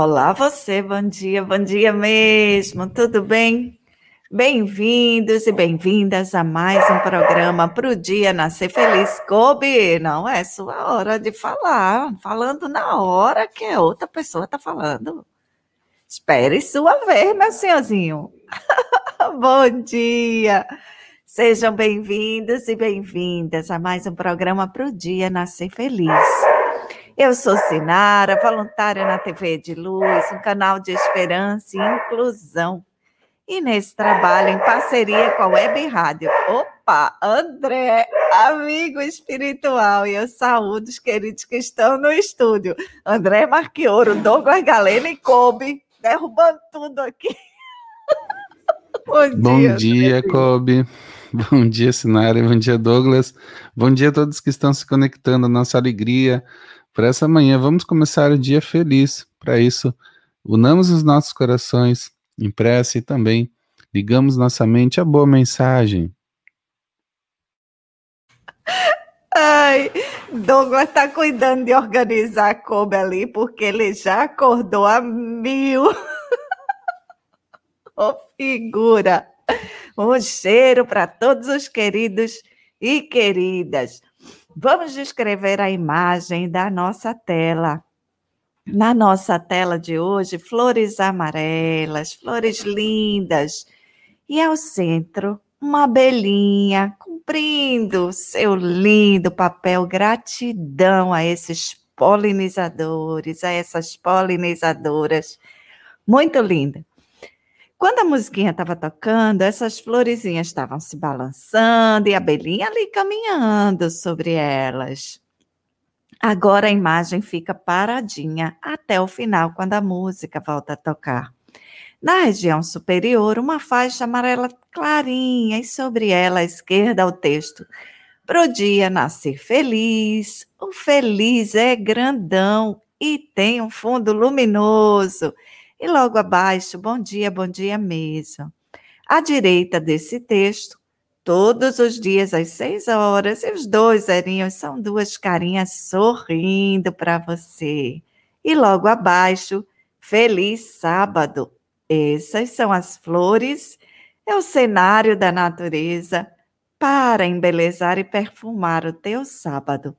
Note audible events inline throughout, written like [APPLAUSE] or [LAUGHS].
Olá, você, bom dia, bom dia mesmo, tudo bem? Bem-vindos e bem-vindas a mais um programa para o Dia Nascer Feliz. Kobe, não é sua hora de falar, falando na hora que outra pessoa está falando. Espere sua vez, meu senhorzinho. [LAUGHS] bom dia! Sejam bem-vindos e bem-vindas a mais um programa para o Dia Nascer Feliz. Eu sou Sinara, voluntária na TV de Luz, um canal de esperança e inclusão. E nesse trabalho, em parceria com a Web Rádio. Opa, André, amigo espiritual, e eu saúdo os queridos que estão no estúdio. André Marquioro, Douglas Galena e Kobe, derrubando tudo aqui. [LAUGHS] Bom dia, Bom dia Kobe. Bom dia, Sinara. Bom dia, Douglas. Bom dia a todos que estão se conectando nossa alegria, para essa manhã. Vamos começar o dia feliz. Para isso, unamos os nossos corações em prece e também ligamos nossa mente à boa mensagem. Ai, Douglas está cuidando de organizar a Kobe ali, porque ele já acordou a mil. [LAUGHS] oh, figura! Um cheiro para todos os queridos e queridas. Vamos descrever a imagem da nossa tela. Na nossa tela de hoje, flores amarelas, flores lindas. E ao centro, uma abelhinha cumprindo seu lindo papel. Gratidão a esses polinizadores, a essas polinizadoras. Muito linda. Quando a musiquinha estava tocando, essas florezinhas estavam se balançando e a abelhinha ali caminhando sobre elas. Agora a imagem fica paradinha até o final, quando a música volta a tocar. Na região superior, uma faixa amarela clarinha e sobre ela à esquerda o texto: Pro dia nascer feliz, o feliz é grandão e tem um fundo luminoso. E logo abaixo, bom dia, bom dia mesmo. À direita desse texto, todos os dias às seis horas, e os dois zerinhos são duas carinhas sorrindo para você. E logo abaixo, feliz sábado. Essas são as flores, é o cenário da natureza para embelezar e perfumar o teu sábado.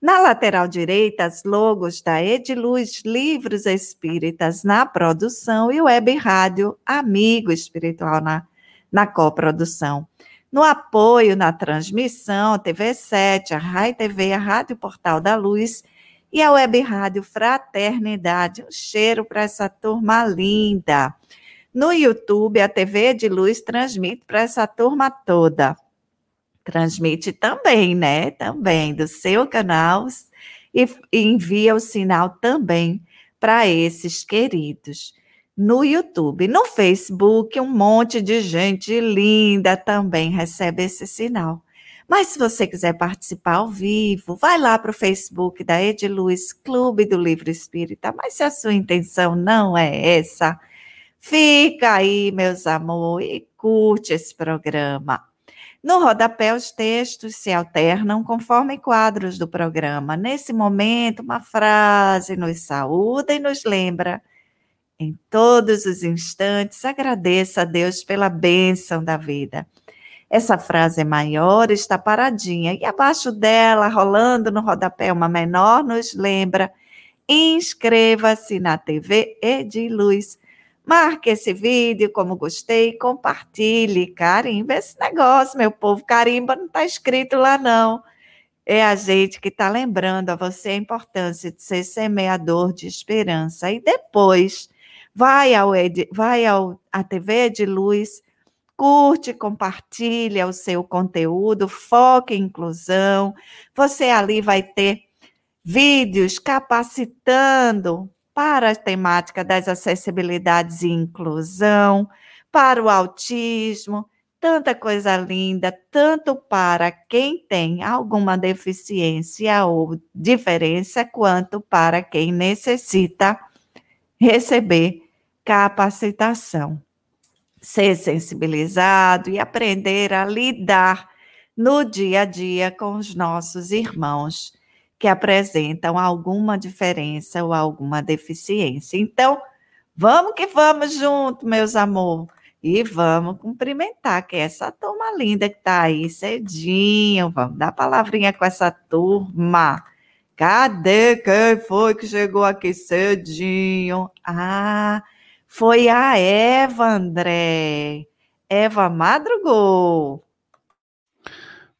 Na lateral direita, as logos da Ediluz Livros Espíritas na produção e Web Rádio Amigo Espiritual na, na coprodução. No apoio na transmissão, TV7, a Rai TV, a Rádio Portal da Luz e a Web Rádio Fraternidade. Um cheiro para essa turma linda. No YouTube, a TV de Luz transmite para essa turma toda transmite também, né? Também do seu canal e envia o sinal também para esses queridos. No YouTube, no Facebook, um monte de gente linda também recebe esse sinal. Mas se você quiser participar ao vivo, vai lá para o Facebook da Ediluz Clube do Livro Espírita. Mas se a sua intenção não é essa, fica aí, meus amores, e curte esse programa. No rodapé, os textos se alternam conforme quadros do programa. Nesse momento, uma frase nos saúda e nos lembra. Em todos os instantes, agradeça a Deus pela bênção da vida. Essa frase maior, está paradinha, e abaixo dela, rolando no rodapé, uma menor, nos lembra. Inscreva-se na TV Ediluz Marque esse vídeo como gostei, compartilhe, carimba esse negócio, meu povo. Carimba não está escrito lá, não. É a gente que está lembrando a você a importância de ser semeador de esperança. E depois, vai ao, vai ao a TV de Luz, curte, compartilha o seu conteúdo, foque em inclusão. Você ali vai ter vídeos capacitando para a temática das acessibilidades e inclusão, para o autismo, tanta coisa linda, tanto para quem tem alguma deficiência ou diferença, quanto para quem necessita receber capacitação. Ser sensibilizado e aprender a lidar no dia a dia com os nossos irmãos que apresentam alguma diferença ou alguma deficiência. Então, vamos que vamos junto, meus amores. E vamos cumprimentar, que é essa turma linda que está aí cedinho. Vamos dar palavrinha com essa turma. Cadê quem foi que chegou aqui cedinho? Ah, foi a Eva, André. Eva madrugou.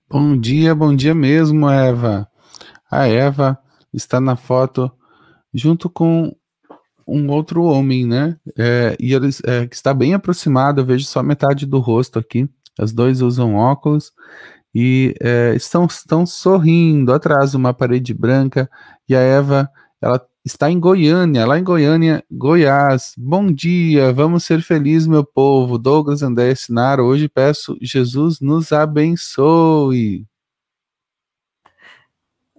Bom dia, bom dia mesmo, Eva. A Eva está na foto junto com um outro homem, né? É, e ele é, está bem aproximado, eu vejo só metade do rosto aqui. As dois usam óculos e é, estão, estão sorrindo atrás uma parede branca. E a Eva, ela está em Goiânia, lá em Goiânia, Goiás. Bom dia, vamos ser felizes, meu povo. Douglas André Sinara, hoje peço Jesus nos abençoe.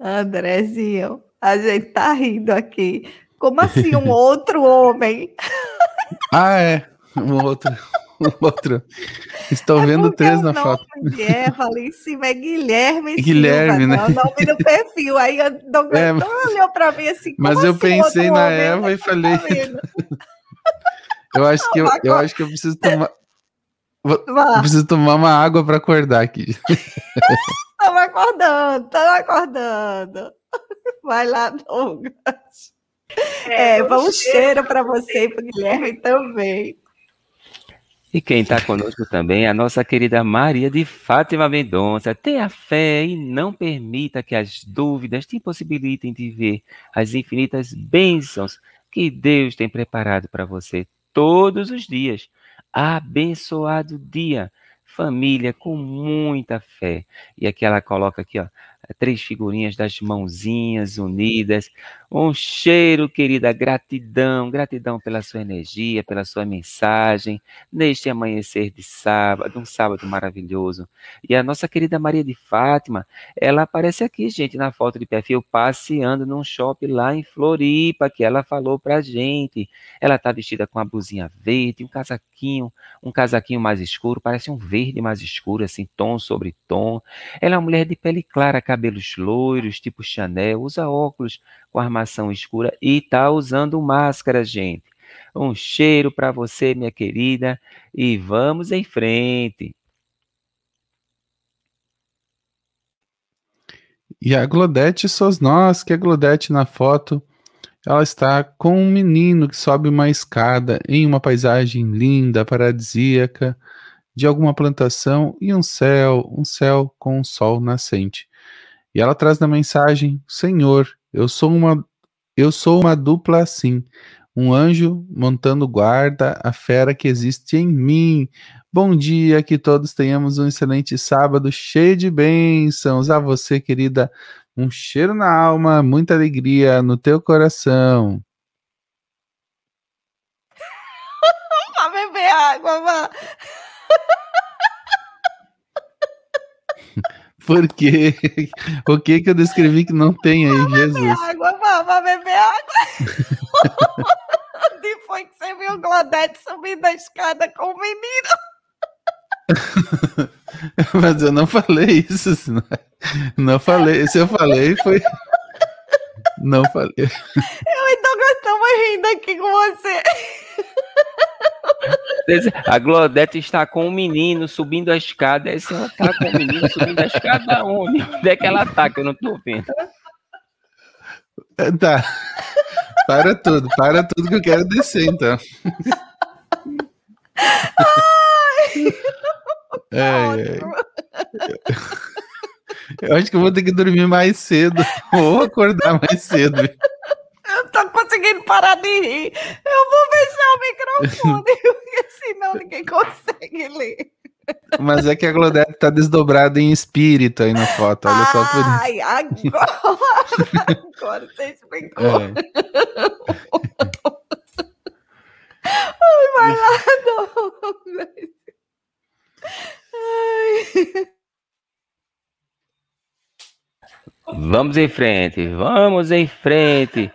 Andrezinho, a gente tá rindo aqui. Como assim um [LAUGHS] outro homem? ah, é. Um outro. Um outro. Estou é vendo três na foto. Eva ali em cima é Guilherme. Guilherme, Silva, né? É o nome do perfil. Aí eu é, olhou para mim assim. Mas eu assim, pensei na homem? Eva e tá falei. [LAUGHS] eu acho que eu, eu acho que eu preciso tomar. Eu preciso tomar uma água para acordar aqui. [LAUGHS] Estava acordando, estava acordando. [LAUGHS] Vai lá, Douglas. É, é bom cheiro para você e para o Guilherme também. E quem está conosco também é a nossa querida Maria de Fátima Mendonça. Tenha fé e não permita que as dúvidas te impossibilitem de ver as infinitas bênçãos que Deus tem preparado para você todos os dias. Abençoado dia, família com muita fé. E aqui ela coloca aqui, ó, três figurinhas das mãozinhas unidas. Um cheiro, querida, gratidão, gratidão pela sua energia, pela sua mensagem, neste amanhecer de sábado, um sábado maravilhoso. E a nossa querida Maria de Fátima, ela aparece aqui, gente, na foto de perfil, passeando num shopping lá em Floripa, que ela falou pra gente. Ela tá vestida com uma blusinha verde, um casaquinho, um casaquinho mais escuro, parece um verde mais escuro, assim, tom sobre tom. Ela é uma mulher de pele clara, cabelos loiros, tipo Chanel, usa óculos com armação escura e está usando máscara, gente. Um cheiro para você, minha querida, e vamos em frente. E a Glodete somos nós, que é a Glodete na foto, ela está com um menino que sobe uma escada em uma paisagem linda, paradisíaca, de alguma plantação e um céu, um céu com um sol nascente. E ela traz na mensagem: Senhor, eu sou uma eu sou uma dupla assim, um anjo montando guarda a fera que existe em mim. Bom dia, que todos tenhamos um excelente sábado cheio de bênçãos. A você, querida, um cheiro na alma, muita alegria no teu coração. [LAUGHS] Vá beber água, vá. [LAUGHS] Por quê? [LAUGHS] O que que eu descrevi que não tem aí, vá Jesus? Beber água, vá beber água. Foi que você viu o Glodete subindo a escada com o menino? [LAUGHS] Mas eu não falei isso. Não falei. Se eu falei, foi. Não falei. Eu então estamos rindo aqui com você. A Glodete está com um menino subindo a escada. Aí ela está com o menino subindo a escada onde? Onde é que ela está? Que eu não estou vendo. É, tá. Para tudo, para tudo que eu quero descer, então. Ai. É, é. Eu acho que eu vou ter que dormir mais cedo ou acordar mais cedo. Não tô conseguindo parar de rir. Eu vou fechar o microfone, [LAUGHS] porque senão ninguém consegue ler. Mas é que a Glodete tá desdobrada em espírito aí na foto, olha só por isso. Ai, agora, [LAUGHS] agora você explicou. É. Ai, vai lá, Douglas. Ai. Vamos em frente, vamos em frente.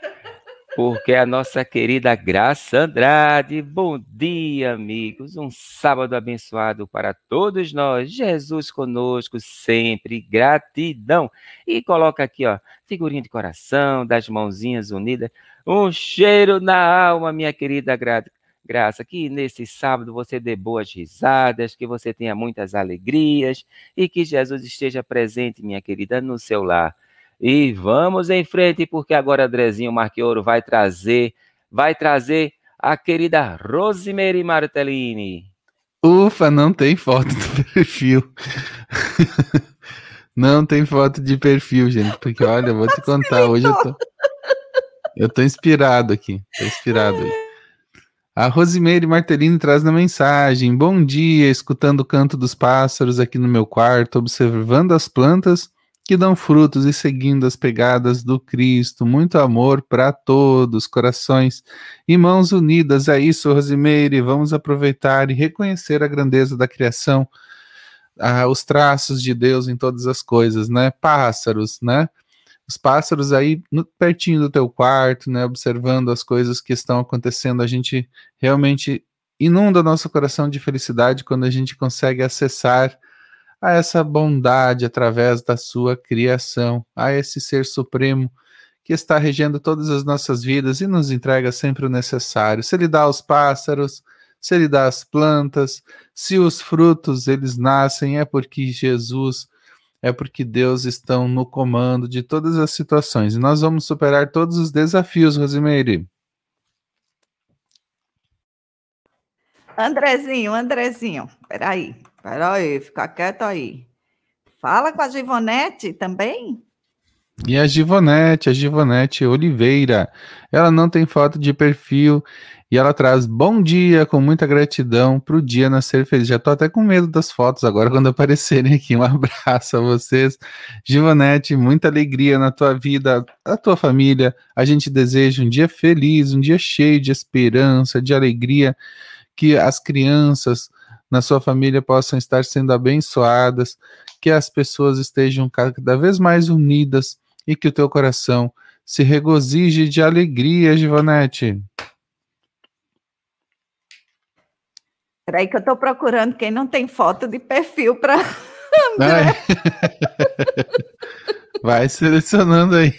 Porque a nossa querida Graça Andrade, bom dia, amigos. Um sábado abençoado para todos nós. Jesus conosco sempre, gratidão. E coloca aqui, ó, figurinha de coração, das mãozinhas unidas. Um cheiro na alma, minha querida Graça, que nesse sábado você dê boas risadas, que você tenha muitas alegrias e que Jesus esteja presente, minha querida, no seu lar. E vamos em frente, porque agora Andrezinho Marquioro vai trazer, vai trazer a querida Rosemary Martellini. Ufa, não tem foto do perfil. [LAUGHS] não tem foto de perfil, gente, porque olha, eu vou te contar, hoje eu tô eu tô inspirado aqui, tô inspirado aí. A Rosemary Martellini traz na mensagem: Bom dia, escutando o canto dos pássaros aqui no meu quarto, observando as plantas que dão frutos e seguindo as pegadas do Cristo. Muito amor para todos, corações e mãos unidas. É isso, Rosimeire. Vamos aproveitar e reconhecer a grandeza da criação, ah, os traços de Deus em todas as coisas, né? Pássaros, né? Os pássaros aí no, pertinho do teu quarto, né? Observando as coisas que estão acontecendo. A gente realmente inunda nosso coração de felicidade quando a gente consegue acessar a essa bondade através da sua criação, a esse ser supremo que está regendo todas as nossas vidas e nos entrega sempre o necessário. Se ele dá aos pássaros, se ele dá às plantas, se os frutos eles nascem, é porque Jesus, é porque Deus estão no comando de todas as situações. E nós vamos superar todos os desafios, Rosimeire. Andrezinho, Andrezinho, peraí. Espera aí, fica quieto aí. Fala com a Givonete também. E a Givonete, a Givonete Oliveira, ela não tem foto de perfil e ela traz bom dia com muita gratidão para o dia nascer feliz. Já tô até com medo das fotos agora quando aparecerem aqui. Um [LAUGHS] abraço a vocês. Givonete, muita alegria na tua vida, a tua família. A gente deseja um dia feliz, um dia cheio de esperança, de alegria, que as crianças na sua família possam estar sendo abençoadas, que as pessoas estejam cada vez mais unidas e que o teu coração se regozije de alegria, Givanete. Peraí que eu estou procurando quem não tem foto de perfil para [LAUGHS] [LAUGHS] Vai selecionando aí.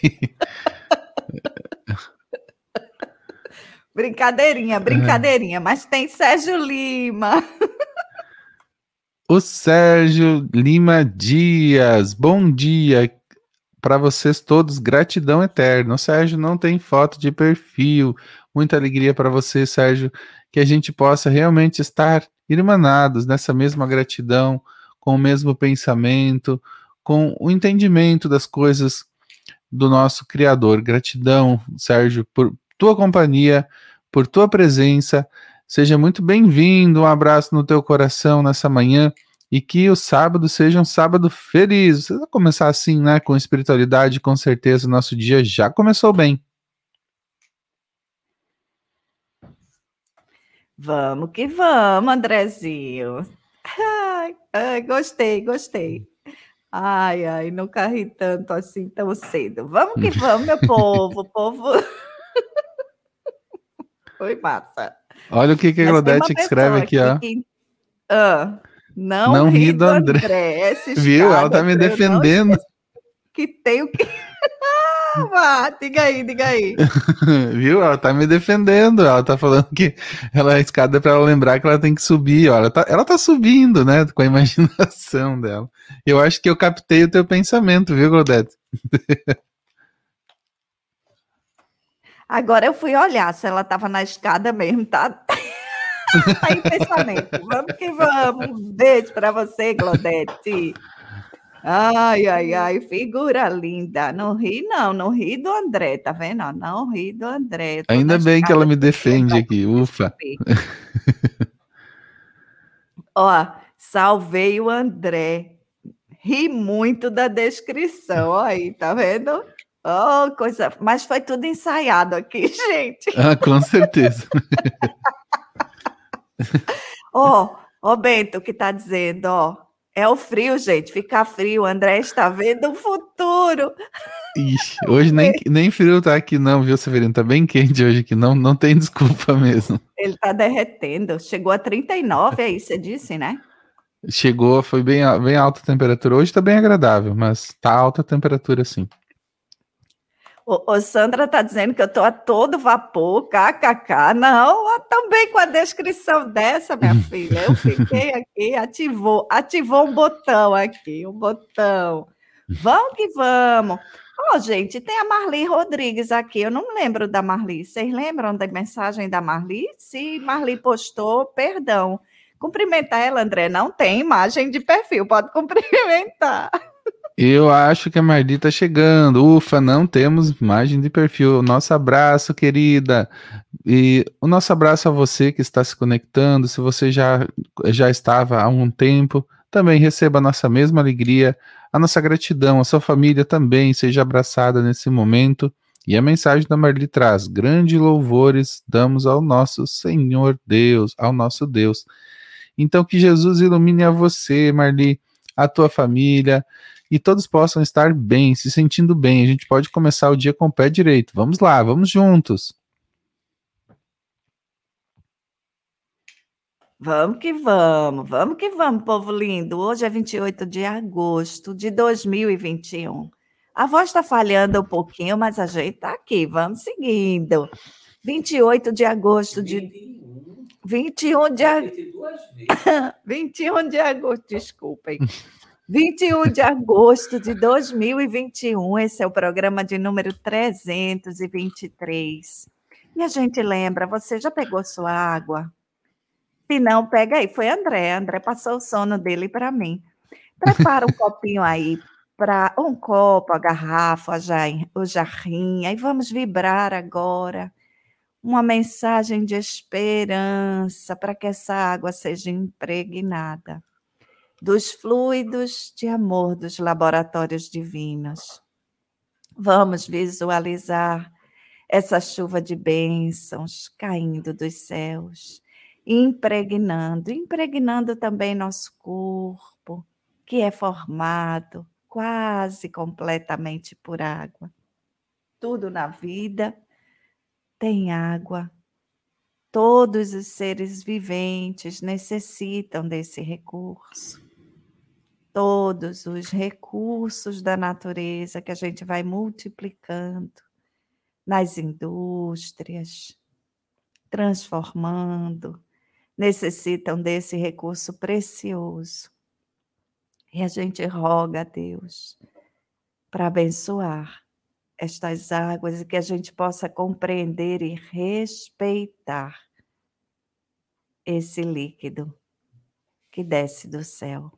Brincadeirinha, brincadeirinha, mas tem Sérgio Lima. O Sérgio Lima Dias, bom dia para vocês todos, gratidão eterna. O Sérgio não tem foto de perfil, muita alegria para você, Sérgio, que a gente possa realmente estar irmanados nessa mesma gratidão, com o mesmo pensamento, com o entendimento das coisas do nosso Criador. Gratidão, Sérgio, por tua companhia, por tua presença Seja muito bem-vindo, um abraço no teu coração nessa manhã e que o sábado seja um sábado feliz. Você vai começar assim, né, com espiritualidade, com certeza o nosso dia já começou bem. Vamos que vamos, Andrezinho. Ai, ai, gostei, gostei. Ai, ai, nunca ri tanto assim tão cedo. Vamos que vamos, meu povo, povo. Foi massa. Olha o que, que a Claudete escreve aqui, ó. Que... Ah, não, não ri do André. André [LAUGHS] Viu? Ela tá me defendendo. Que tem o que. Ah, [LAUGHS] diga aí, diga aí. [LAUGHS] Viu? Ela tá me defendendo. Ela tá falando que ela é escada para ela lembrar que ela tem que subir. Ó. Ela, tá, ela tá subindo, né? Com a imaginação dela. Eu acho que eu captei o teu pensamento, viu, Claudete? Agora eu fui olhar se ela estava na escada mesmo, tá? [LAUGHS] tá em pensamento. Vamos que vamos. Um beijo para você, Glodete. Ai, ai, ai, figura linda. Não ri, não, não ri do André, tá vendo? Não ri do André. Ainda bem que ela me defende aqui, ufa. [LAUGHS] Ó, salvei o André. Ri muito da descrição, ó aí, tá vendo? Oh, coisa. Mas foi tudo ensaiado aqui, [LAUGHS] gente. Ah, com certeza. [LAUGHS] Ó, oh, oh, Bento que está dizendo, ó. É o frio, gente. Fica frio. O André está vendo o futuro. Ixi, hoje nem, [LAUGHS] nem frio tá aqui, não, viu, Severino? Tá bem quente hoje aqui, não, não tem desculpa mesmo. Ele tá derretendo. Chegou a 39, aí você disse, né? Chegou, foi bem, bem alta a temperatura. Hoje tá bem agradável, mas tá alta a temperatura sim. O, o Sandra tá dizendo que eu tô a todo vapor, kkk. Não, também com a descrição dessa, minha [LAUGHS] filha. Eu fiquei aqui, ativou, ativou um botão aqui, um botão. Vamos que vamos. Ó, oh, gente, tem a Marli Rodrigues aqui. Eu não lembro da Marli. Vocês lembram da mensagem da Marli? Se Marli postou, perdão. Cumprimentar ela, André. Não tem imagem de perfil, pode cumprimentar. Eu acho que a Marli está chegando. Ufa, não temos imagem de perfil. Nosso abraço, querida. E o nosso abraço a você que está se conectando. Se você já, já estava há um tempo, também receba a nossa mesma alegria, a nossa gratidão. A sua família também seja abraçada nesse momento. E a mensagem da Marli traz: grandes louvores damos ao nosso Senhor Deus, ao nosso Deus. Então, que Jesus ilumine a você, Marli, a tua família e todos possam estar bem, se sentindo bem. A gente pode começar o dia com o pé direito. Vamos lá, vamos juntos. Vamos que vamos, vamos que vamos, povo lindo. Hoje é 28 de agosto de 2021. A voz está falhando um pouquinho, mas a gente está aqui, vamos seguindo. 28 de agosto de. 21 de agosto. [LAUGHS] 21 de agosto, desculpem. [LAUGHS] 21 de agosto de 2021, esse é o programa de número 323. E a gente lembra, você já pegou sua água? Se não, pega aí. Foi André. André passou o sono dele para mim. Prepara um [LAUGHS] copinho aí para um copo, a garrafa, o jarrinho. E vamos vibrar agora uma mensagem de esperança para que essa água seja impregnada dos fluidos de amor dos laboratórios divinos. Vamos visualizar essa chuva de bênçãos caindo dos céus, impregnando, impregnando também nosso corpo, que é formado quase completamente por água. Tudo na vida tem água. Todos os seres viventes necessitam desse recurso todos os recursos da natureza que a gente vai multiplicando nas indústrias, transformando, necessitam desse recurso precioso. E a gente roga a Deus para abençoar estas águas e que a gente possa compreender e respeitar esse líquido que desce do céu.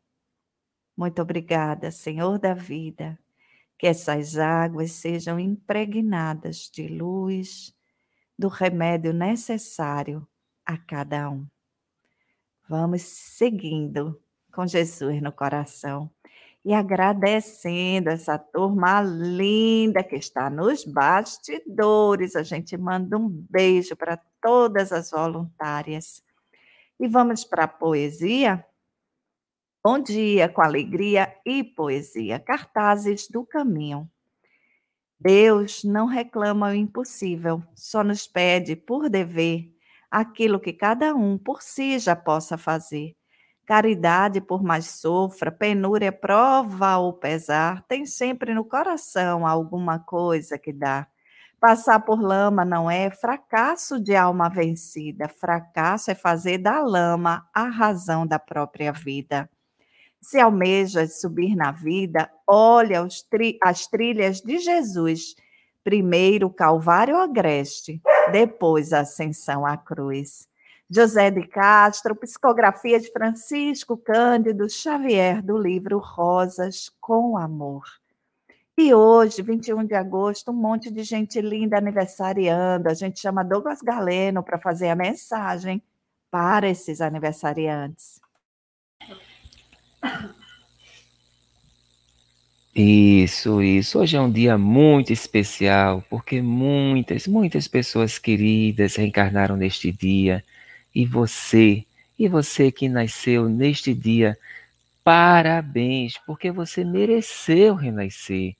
Muito obrigada, Senhor da vida, que essas águas sejam impregnadas de luz, do remédio necessário a cada um. Vamos seguindo com Jesus no coração e agradecendo essa turma linda que está nos bastidores. A gente manda um beijo para todas as voluntárias. E vamos para a poesia? Bom dia com alegria e poesia. Cartazes do caminho. Deus não reclama o impossível, só nos pede por dever aquilo que cada um por si já possa fazer. Caridade, por mais sofra, penúria, prova ou pesar, tem sempre no coração alguma coisa que dá. Passar por lama não é fracasso de alma vencida, fracasso é fazer da lama a razão da própria vida. Se almejas subir na vida, olha tri as trilhas de Jesus. Primeiro o Calvário Agreste, depois a Ascensão à Cruz. José de Castro, psicografia de Francisco Cândido Xavier, do livro Rosas com Amor. E hoje, 21 de agosto, um monte de gente linda aniversariando. A gente chama Douglas Galeno para fazer a mensagem para esses aniversariantes. Isso, isso. Hoje é um dia muito especial, porque muitas, muitas pessoas queridas reencarnaram neste dia. E você, e você que nasceu neste dia, Parabéns, porque você mereceu renascer.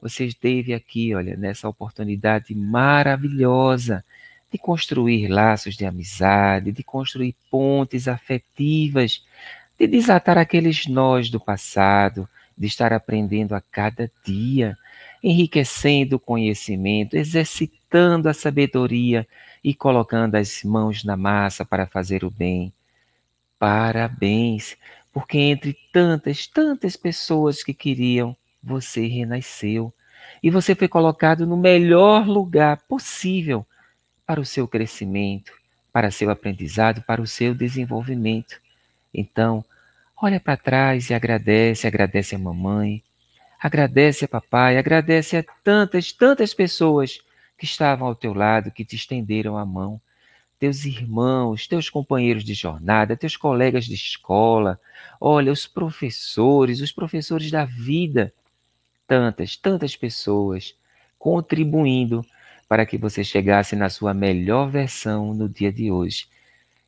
Você esteve aqui, olha, nessa oportunidade maravilhosa de construir laços de amizade, de construir pontes afetivas, de desatar aqueles nós do passado, de estar aprendendo a cada dia, enriquecendo o conhecimento, exercitando a sabedoria e colocando as mãos na massa para fazer o bem. Parabéns, porque entre tantas, tantas pessoas que queriam, você renasceu e você foi colocado no melhor lugar possível para o seu crescimento, para seu aprendizado, para o seu desenvolvimento. Então, olha para trás e agradece, agradece a mamãe, agradece a papai, agradece a tantas, tantas pessoas que estavam ao teu lado, que te estenderam a mão. Teus irmãos, teus companheiros de jornada, teus colegas de escola, olha, os professores, os professores da vida, tantas, tantas pessoas contribuindo para que você chegasse na sua melhor versão no dia de hoje.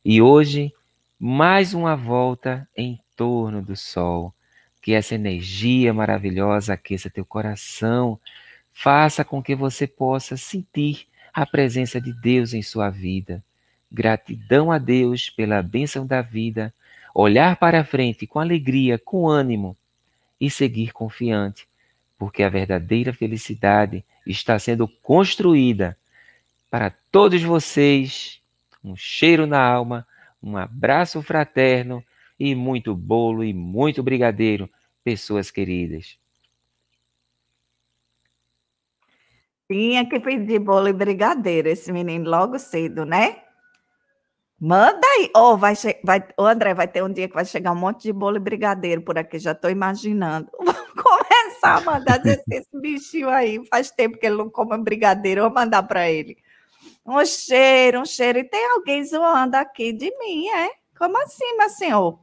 E hoje, mais uma volta em torno do sol. Que essa energia maravilhosa aqueça teu coração, faça com que você possa sentir a presença de Deus em sua vida. Gratidão a Deus pela bênção da vida, olhar para frente com alegria, com ânimo e seguir confiante, porque a verdadeira felicidade está sendo construída para todos vocês. Um cheiro na alma, um abraço fraterno e muito bolo e muito brigadeiro, pessoas queridas. Tinha que pedir bolo e brigadeiro esse menino logo cedo, né? Manda aí. Oh, vai, vai, oh, André, vai ter um dia que vai chegar um monte de bolo e brigadeiro por aqui, já estou imaginando. [LAUGHS] Vamos começar a mandar [LAUGHS] esse bichinho aí. Faz tempo que ele não come brigadeiro, vou mandar para ele. Um cheiro, um cheiro. E tem alguém zoando aqui de mim, é? Como assim, meu senhor?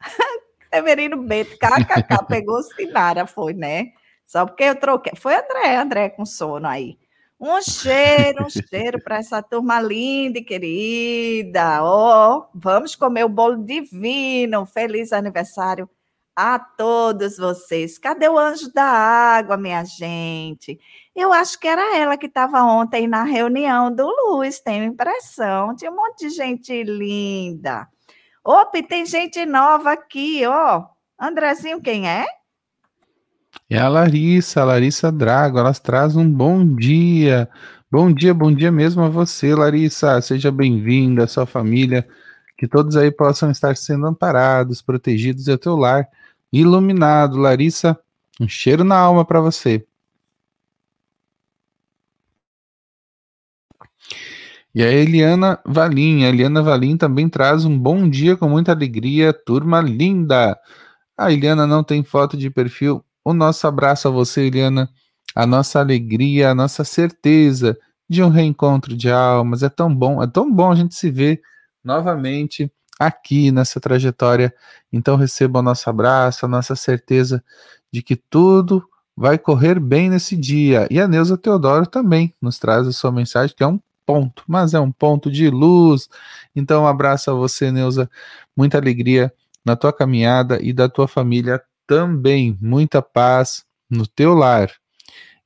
[LAUGHS] Severino Beto, kkk, pegou Sinara, foi, né? Só porque eu troquei. Foi André, André com sono aí. Um cheiro, um cheiro para essa turma linda e querida. Oh, vamos comer o bolo divino. Feliz aniversário a todos vocês. Cadê o anjo da água, minha gente? Eu acho que era ela que estava ontem na reunião do Luz, tenho impressão. Tinha um monte de gente linda. Opa, tem gente nova aqui, ó. Andrezinho, quem é? É a Larissa, a Larissa Drago, elas trazem um bom dia. Bom dia, bom dia mesmo a você, Larissa. Seja bem-vinda, sua família. Que todos aí possam estar sendo amparados, protegidos e o teu lar iluminado. Larissa, um cheiro na alma para você. E a Eliana Valim, a Eliana Valim também traz um bom dia com muita alegria, turma linda. A Eliana não tem foto de perfil, o nosso abraço a você, Eliana, a nossa alegria, a nossa certeza de um reencontro de almas. É tão bom, é tão bom a gente se ver novamente aqui nessa trajetória. Então receba o nosso abraço, a nossa certeza de que tudo vai correr bem nesse dia. E a Neuza Teodoro também nos traz a sua mensagem, que é um ponto, mas é um ponto de luz. Então, um abraço a você, Neuza. Muita alegria na tua caminhada e da tua família também muita paz no teu lar.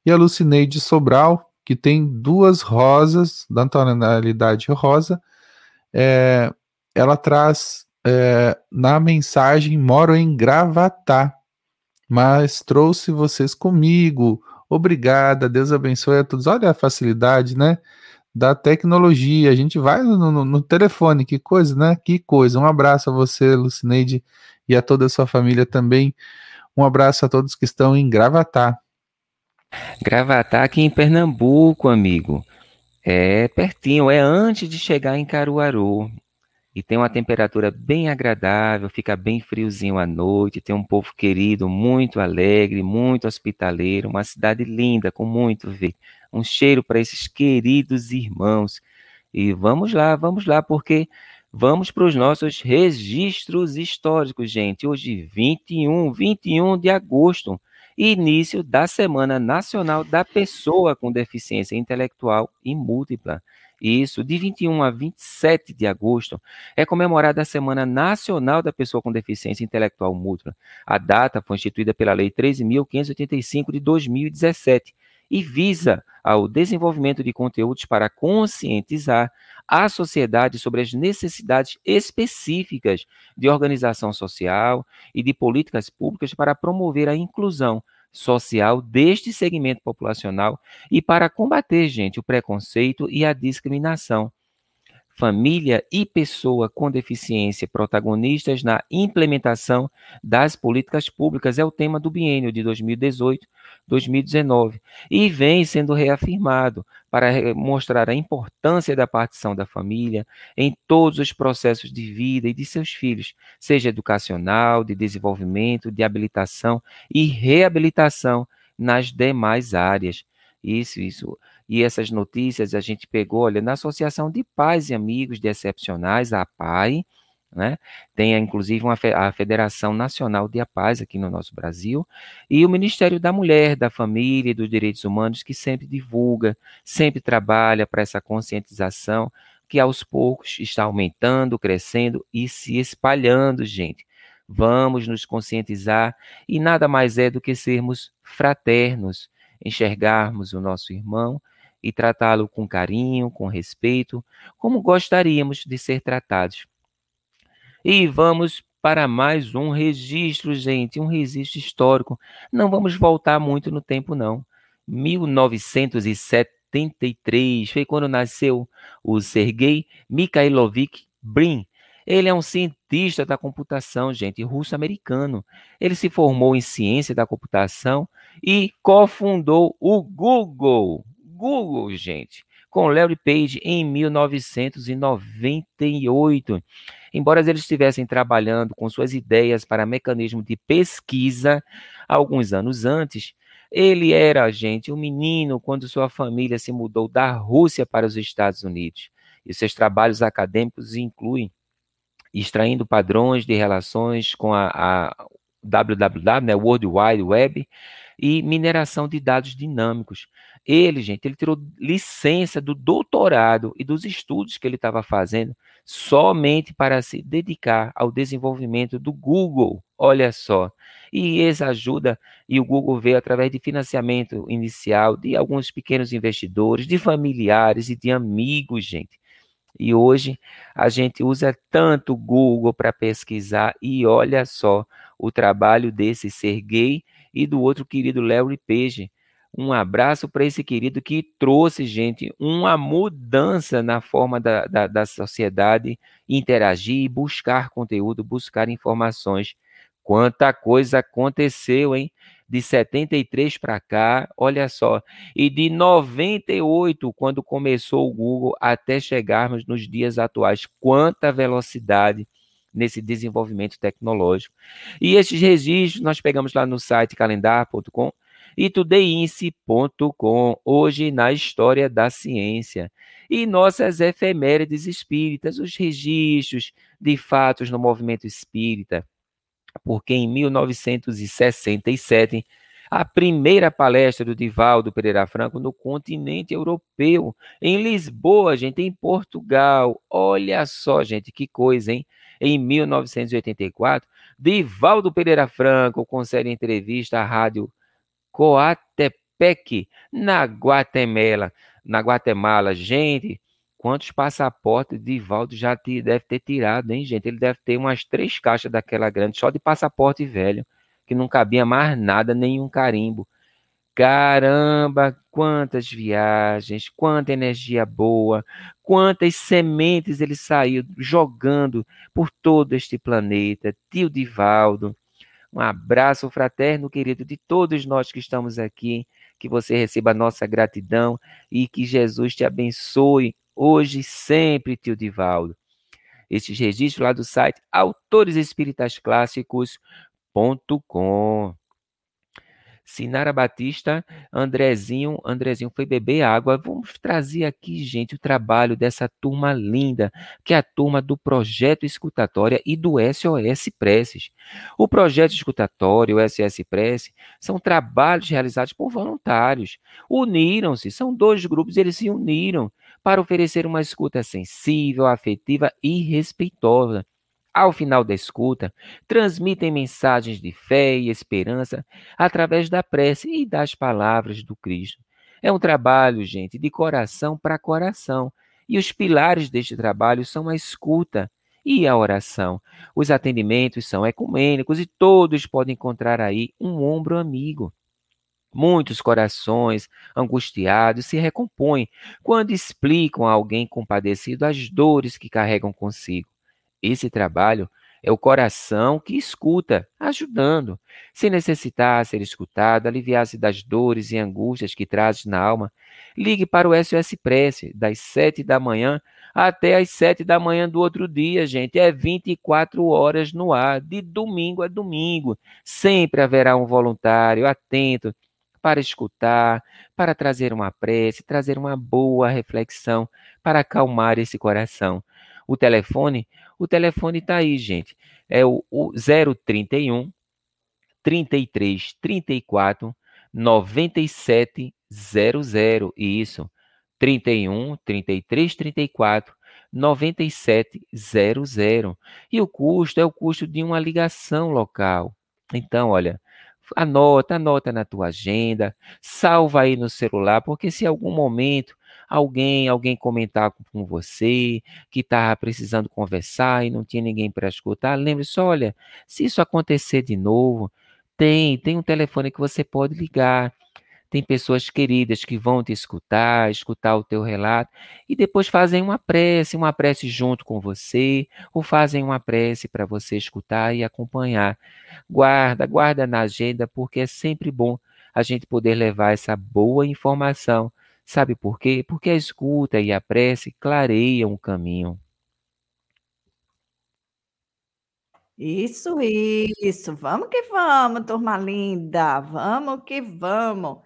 E a Lucineide Sobral, que tem duas rosas, da tonalidade rosa, é, ela traz é, na mensagem: moro em Gravatá, mas trouxe vocês comigo. Obrigada, Deus abençoe a todos. Olha a facilidade, né? Da tecnologia. A gente vai no, no, no telefone, que coisa, né? Que coisa. Um abraço a você, Lucineide e a toda a sua família também. Um abraço a todos que estão em Gravatá. Gravatá aqui em Pernambuco, amigo. É pertinho, é antes de chegar em Caruaru. E tem uma temperatura bem agradável, fica bem friozinho à noite, tem um povo querido, muito alegre, muito hospitaleiro, uma cidade linda, com muito ver. Um cheiro para esses queridos irmãos. E vamos lá, vamos lá, porque Vamos para os nossos registros históricos, gente. Hoje, 21, 21 de agosto, início da Semana Nacional da Pessoa com Deficiência Intelectual e Múltipla. Isso, de 21 a 27 de agosto é comemorada a Semana Nacional da Pessoa com Deficiência Intelectual Múltipla. A data foi instituída pela Lei 13.585 de 2017 e visa ao desenvolvimento de conteúdos para conscientizar a sociedade sobre as necessidades específicas de organização social e de políticas públicas para promover a inclusão social deste segmento populacional e para combater, gente, o preconceito e a discriminação. Família e pessoa com deficiência protagonistas na implementação das políticas públicas é o tema do biênio de 2018 2019 e vem sendo reafirmado para mostrar a importância da partição da família em todos os processos de vida e de seus filhos, seja educacional, de desenvolvimento, de habilitação e reabilitação nas demais áreas. Isso, isso. E essas notícias a gente pegou, olha, na Associação de Pais e Amigos de Excepcionais, a PAI, né? Tem inclusive uma, a Federação Nacional de Paz aqui no nosso Brasil e o Ministério da Mulher, da Família e dos Direitos Humanos que sempre divulga, sempre trabalha para essa conscientização que aos poucos está aumentando, crescendo e se espalhando, gente. Vamos nos conscientizar e nada mais é do que sermos fraternos, enxergarmos o nosso irmão e tratá-lo com carinho, com respeito, como gostaríamos de ser tratados. E vamos para mais um registro, gente, um registro histórico. Não vamos voltar muito no tempo, não. 1973 foi quando nasceu o Sergei Mikhailovich Brin. Ele é um cientista da computação, gente, russo-americano. Ele se formou em ciência da computação e cofundou o Google. Google, gente, com Larry Page em 1998. Embora eles estivessem trabalhando com suas ideias para mecanismo de pesquisa alguns anos antes, ele era, gente, um menino quando sua família se mudou da Rússia para os Estados Unidos. E seus trabalhos acadêmicos incluem extraindo padrões de relações com a, a WWW, né, World Wide Web, e mineração de dados dinâmicos. Ele, gente, ele tirou licença do doutorado e dos estudos que ele estava fazendo somente para se dedicar ao desenvolvimento do Google. Olha só. E essa ajuda, e o Google veio através de financiamento inicial de alguns pequenos investidores, de familiares e de amigos, gente. E hoje a gente usa tanto o Google para pesquisar, e olha só o trabalho desse Sergei e do outro querido Larry Page um abraço para esse querido que trouxe, gente, uma mudança na forma da, da, da sociedade interagir, buscar conteúdo, buscar informações. Quanta coisa aconteceu, hein? De 73 para cá, olha só. E de 98, quando começou o Google, até chegarmos nos dias atuais. Quanta velocidade nesse desenvolvimento tecnológico. E esses registros nós pegamos lá no site calendar.com e tudeince.com, hoje na história da ciência. E nossas efemérides espíritas, os registros de fatos no movimento espírita, porque em 1967 a primeira palestra do Divaldo Pereira Franco no continente europeu, em Lisboa, gente, em Portugal. Olha só, gente, que coisa, hein? Em 1984, Divaldo Pereira Franco concede entrevista à rádio Coatepec, na Guatemala. Na Guatemala, gente, quantos passaportes Divaldo já te, deve ter tirado, hein, gente? Ele deve ter umas três caixas daquela grande, só de passaporte velho, que não cabia mais nada, nenhum carimbo. Caramba, quantas viagens, quanta energia boa, quantas sementes ele saiu jogando por todo este planeta. Tio Divaldo, um abraço fraterno, querido, de todos nós que estamos aqui. Que você receba a nossa gratidão e que Jesus te abençoe hoje e sempre, tio Divaldo. Estes registros lá do site autoresespiritasclássicos.com. Sinara Batista, Andrezinho, Andrezinho foi beber água. Vamos trazer aqui, gente, o trabalho dessa turma linda, que é a turma do Projeto Escutatória e do SOS Preces. O Projeto Escutatório e o SOS Prece são trabalhos realizados por voluntários. Uniram-se, são dois grupos, eles se uniram para oferecer uma escuta sensível, afetiva e respeitosa. Ao final da escuta, transmitem mensagens de fé e esperança através da prece e das palavras do Cristo. É um trabalho, gente, de coração para coração. E os pilares deste trabalho são a escuta e a oração. Os atendimentos são ecumênicos e todos podem encontrar aí um ombro amigo. Muitos corações angustiados se recompõem quando explicam a alguém compadecido as dores que carregam consigo. Esse trabalho é o coração que escuta, ajudando. Se necessitar ser escutado, aliviar-se das dores e angústias que trazes na alma, ligue para o SOS Prece, das sete da manhã até as sete da manhã do outro dia, gente. É 24 horas no ar, de domingo a domingo. Sempre haverá um voluntário atento para escutar, para trazer uma prece, trazer uma boa reflexão, para acalmar esse coração. O telefone, o telefone está aí, gente. É o, o 031 33 34 97 00. Isso. 31 33 34 9700. E o custo é o custo de uma ligação local. Então, olha, anota, anota na tua agenda, salva aí no celular, porque se algum momento alguém, alguém comentar com você que estava precisando conversar e não tinha ninguém para escutar, lembre-se, olha, se isso acontecer de novo, tem, tem um telefone que você pode ligar. Tem pessoas queridas que vão te escutar, escutar o teu relato e depois fazem uma prece, uma prece junto com você, ou fazem uma prece para você escutar e acompanhar. Guarda, guarda na agenda, porque é sempre bom a gente poder levar essa boa informação Sabe por quê? Porque a escuta e a prece clareiam o caminho. Isso, isso. Vamos que vamos, turma linda. Vamos que vamos.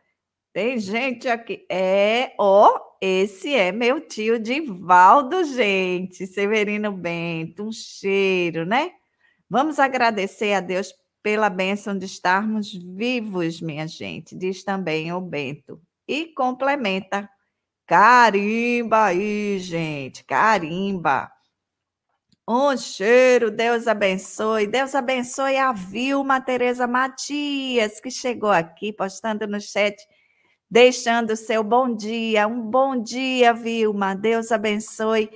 Tem gente aqui. É, ó, esse é meu tio Divaldo, gente. Severino Bento, um cheiro, né? Vamos agradecer a Deus pela bênção de estarmos vivos, minha gente. Diz também o Bento e complementa. Carimba aí, gente, carimba. Um cheiro, Deus abençoe. Deus abençoe a Vilma Tereza Matias, que chegou aqui postando no chat, deixando seu bom dia. Um bom dia, Vilma. Deus abençoe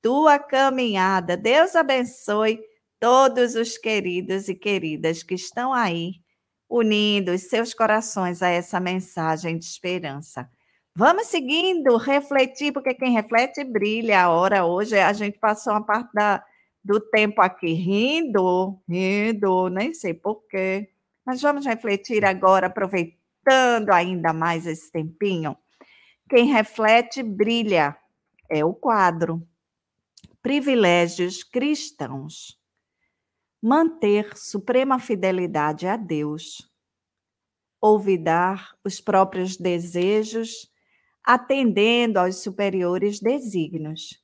tua caminhada. Deus abençoe todos os queridos e queridas que estão aí unindo seus corações a essa mensagem de esperança. Vamos seguindo, refletir, porque quem reflete brilha. A hora hoje, a gente passou uma parte da, do tempo aqui rindo, rindo, nem sei porquê. Mas vamos refletir agora, aproveitando ainda mais esse tempinho. Quem reflete brilha é o quadro. Privilégios cristãos manter suprema fidelidade a Deus, olvidar os próprios desejos, atendendo aos superiores desígnios,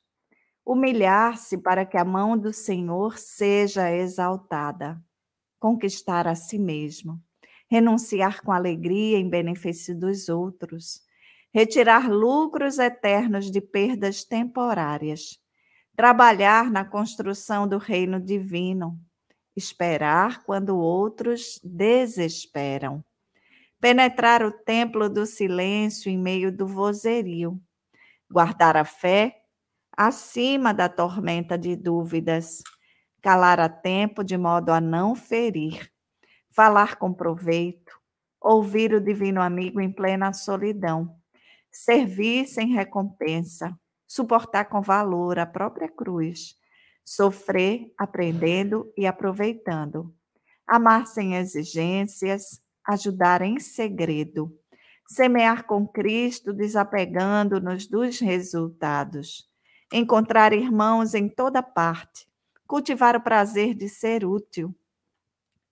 humilhar-se para que a mão do Senhor seja exaltada, conquistar a si mesmo, renunciar com alegria em benefício dos outros, retirar lucros eternos de perdas temporárias, trabalhar na construção do reino divino, esperar quando outros desesperam, penetrar o templo do silêncio em meio do vozerio, guardar a fé acima da tormenta de dúvidas, calar a tempo de modo a não ferir, falar com proveito, ouvir o divino amigo em plena solidão, servir sem recompensa, suportar com valor a própria cruz, sofrer aprendendo e aproveitando, amar sem exigências, ajudar em segredo, semear com Cristo, desapegando-nos dos resultados, encontrar irmãos em toda parte, cultivar o prazer de ser útil,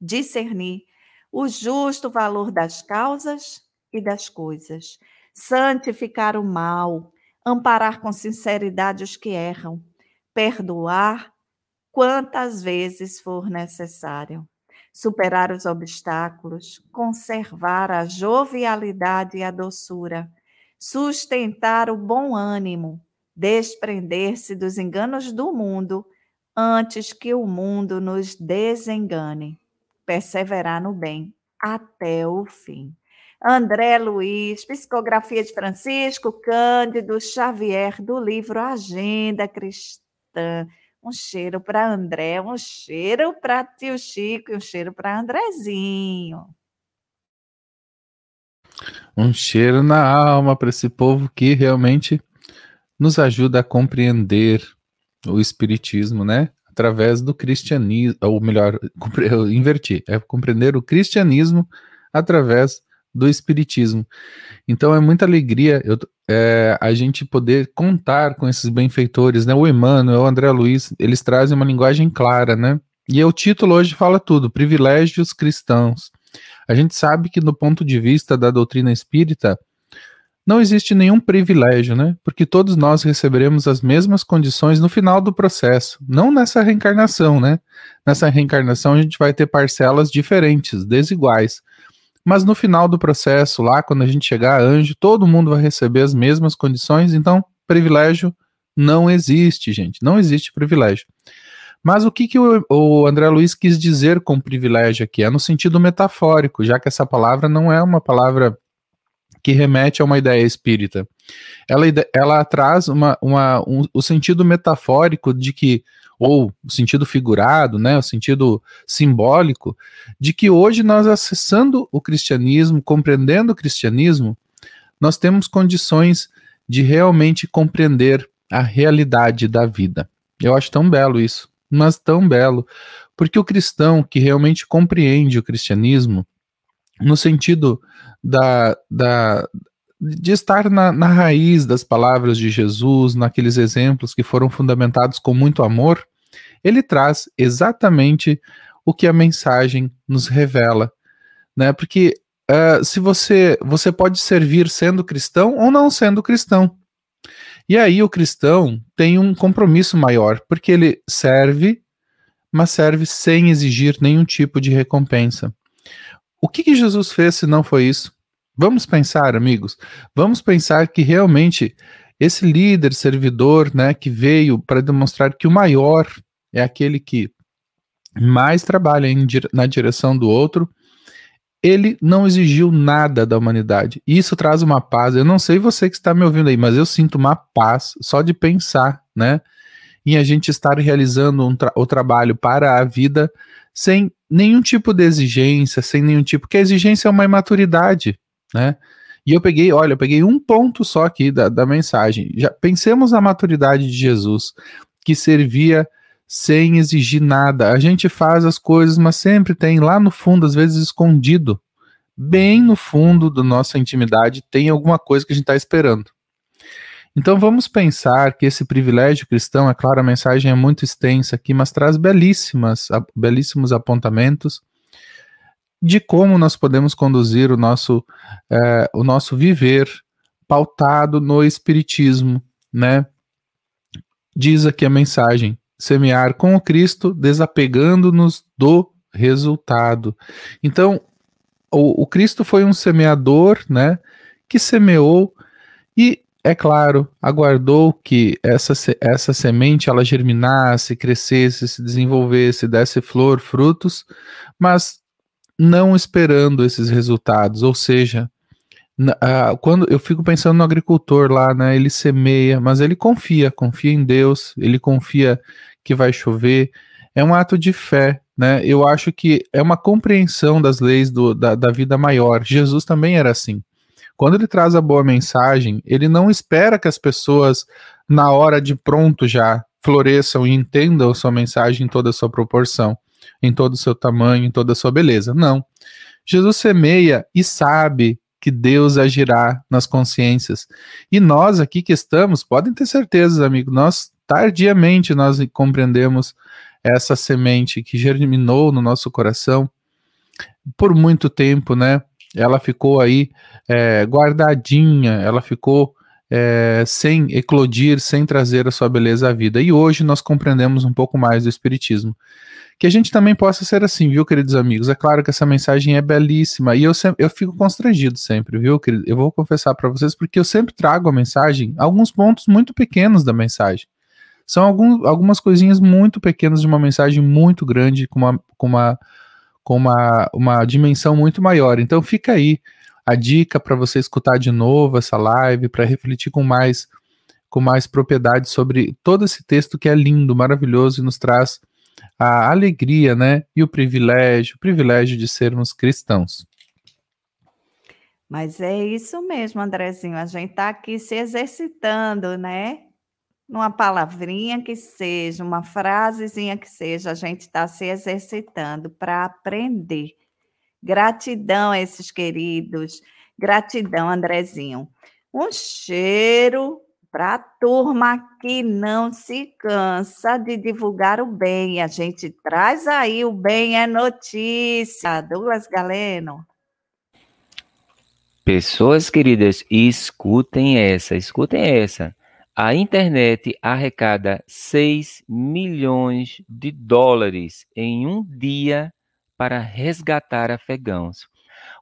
discernir o justo valor das causas e das coisas, santificar o mal, amparar com sinceridade os que erram, perdoar quantas vezes for necessário, superar os obstáculos, conservar a jovialidade e a doçura, sustentar o bom ânimo, desprender-se dos enganos do mundo antes que o mundo nos desengane, perseverar no bem até o fim. André Luiz, Psicografia de Francisco Cândido Xavier, do livro Agenda Cristã. Um cheiro para André, um cheiro para tio Chico e um cheiro para Andrezinho. Um cheiro na alma para esse povo que realmente nos ajuda a compreender o Espiritismo, né? Através do cristianismo, ou melhor, [LAUGHS] inverti, é compreender o cristianismo através do Espiritismo. Então é muita alegria eu, é, a gente poder contar com esses benfeitores, né? O Emmanuel, o André Luiz, eles trazem uma linguagem clara, né? E o título hoje fala tudo: privilégios cristãos. A gente sabe que, do ponto de vista da doutrina espírita, não existe nenhum privilégio, né? Porque todos nós receberemos as mesmas condições no final do processo, não nessa reencarnação, né? Nessa reencarnação a gente vai ter parcelas diferentes, desiguais. Mas no final do processo, lá quando a gente chegar a anjo, todo mundo vai receber as mesmas condições, então privilégio não existe, gente. Não existe privilégio. Mas o que, que o, o, André Luiz quis dizer com privilégio aqui? É no sentido metafórico, já que essa palavra não é uma palavra que remete a uma ideia espírita. Ela, ela traz uma, uma, um, o sentido metafórico de que ou o sentido figurado, né, o sentido simbólico, de que hoje nós acessando o cristianismo, compreendendo o cristianismo, nós temos condições de realmente compreender a realidade da vida. Eu acho tão belo isso, mas tão belo, porque o cristão que realmente compreende o cristianismo, no sentido da, da, de estar na, na, raiz das palavras de Jesus, naqueles exemplos que foram fundamentados com muito amor, ele traz exatamente o que a mensagem nos revela, né? Porque uh, se você você pode servir sendo cristão ou não sendo cristão. E aí o cristão tem um compromisso maior, porque ele serve, mas serve sem exigir nenhum tipo de recompensa. O que, que Jesus fez se não foi isso? Vamos pensar, amigos, vamos pensar que realmente esse líder, servidor, né, que veio para demonstrar que o maior é aquele que mais trabalha em, na direção do outro, ele não exigiu nada da humanidade. E isso traz uma paz. Eu não sei você que está me ouvindo aí, mas eu sinto uma paz só de pensar, né? Em a gente estar realizando um tra o trabalho para a vida sem nenhum tipo de exigência, sem nenhum tipo. Porque a exigência é uma imaturidade né? E eu peguei, olha, eu peguei um ponto só aqui da, da mensagem. Já pensemos na maturidade de Jesus, que servia sem exigir nada. A gente faz as coisas, mas sempre tem lá no fundo, às vezes escondido, bem no fundo da nossa intimidade, tem alguma coisa que a gente está esperando. Então vamos pensar que esse privilégio cristão, é claro, a mensagem é muito extensa aqui, mas traz belíssimas, belíssimos apontamentos de como nós podemos conduzir o nosso, é, o nosso viver pautado no Espiritismo, né? Diz aqui a mensagem: semear com o Cristo, desapegando-nos do resultado. Então, o, o Cristo foi um semeador, né? Que semeou e é claro, aguardou que essa, essa semente ela germinasse, crescesse, se desenvolvesse, desse flor, frutos, mas não esperando esses resultados, ou seja, uh, quando eu fico pensando no agricultor lá, né, ele semeia, mas ele confia, confia em Deus, ele confia que vai chover, é um ato de fé, né? Eu acho que é uma compreensão das leis do, da, da vida maior. Jesus também era assim. Quando ele traz a boa mensagem, ele não espera que as pessoas, na hora de pronto já, floresçam e entendam sua mensagem em toda a sua proporção em todo o seu tamanho, em toda a sua beleza. Não. Jesus semeia e sabe que Deus agirá nas consciências. E nós aqui que estamos, podem ter certeza, amigo, nós tardiamente nós compreendemos essa semente que germinou no nosso coração por muito tempo, né? Ela ficou aí é, guardadinha, ela ficou é, sem eclodir, sem trazer a sua beleza à vida. E hoje nós compreendemos um pouco mais do Espiritismo. Que a gente também possa ser assim, viu, queridos amigos? É claro que essa mensagem é belíssima e eu, sempre, eu fico constrangido sempre, viu, querido? Eu vou confessar para vocês porque eu sempre trago a mensagem, alguns pontos muito pequenos da mensagem. São algum, algumas coisinhas muito pequenas de uma mensagem muito grande, com uma, com uma, com uma, uma dimensão muito maior. Então fica aí a dica para você escutar de novo essa live, para refletir com mais com mais propriedade sobre todo esse texto que é lindo, maravilhoso e nos traz a alegria, né? E o privilégio, o privilégio de sermos cristãos. Mas é isso mesmo, Andrezinho. A gente está aqui se exercitando, né? Numa palavrinha que seja, uma frasezinha que seja, a gente está se exercitando para aprender. Gratidão a esses queridos. Gratidão, Andrezinho. Um cheiro para a turma que não se cansa de divulgar o bem. A gente traz aí o bem é notícia. Douglas Galeno. Pessoas queridas, escutem essa, escutem essa. A internet arrecada 6 milhões de dólares em um dia para resgatar afegãos.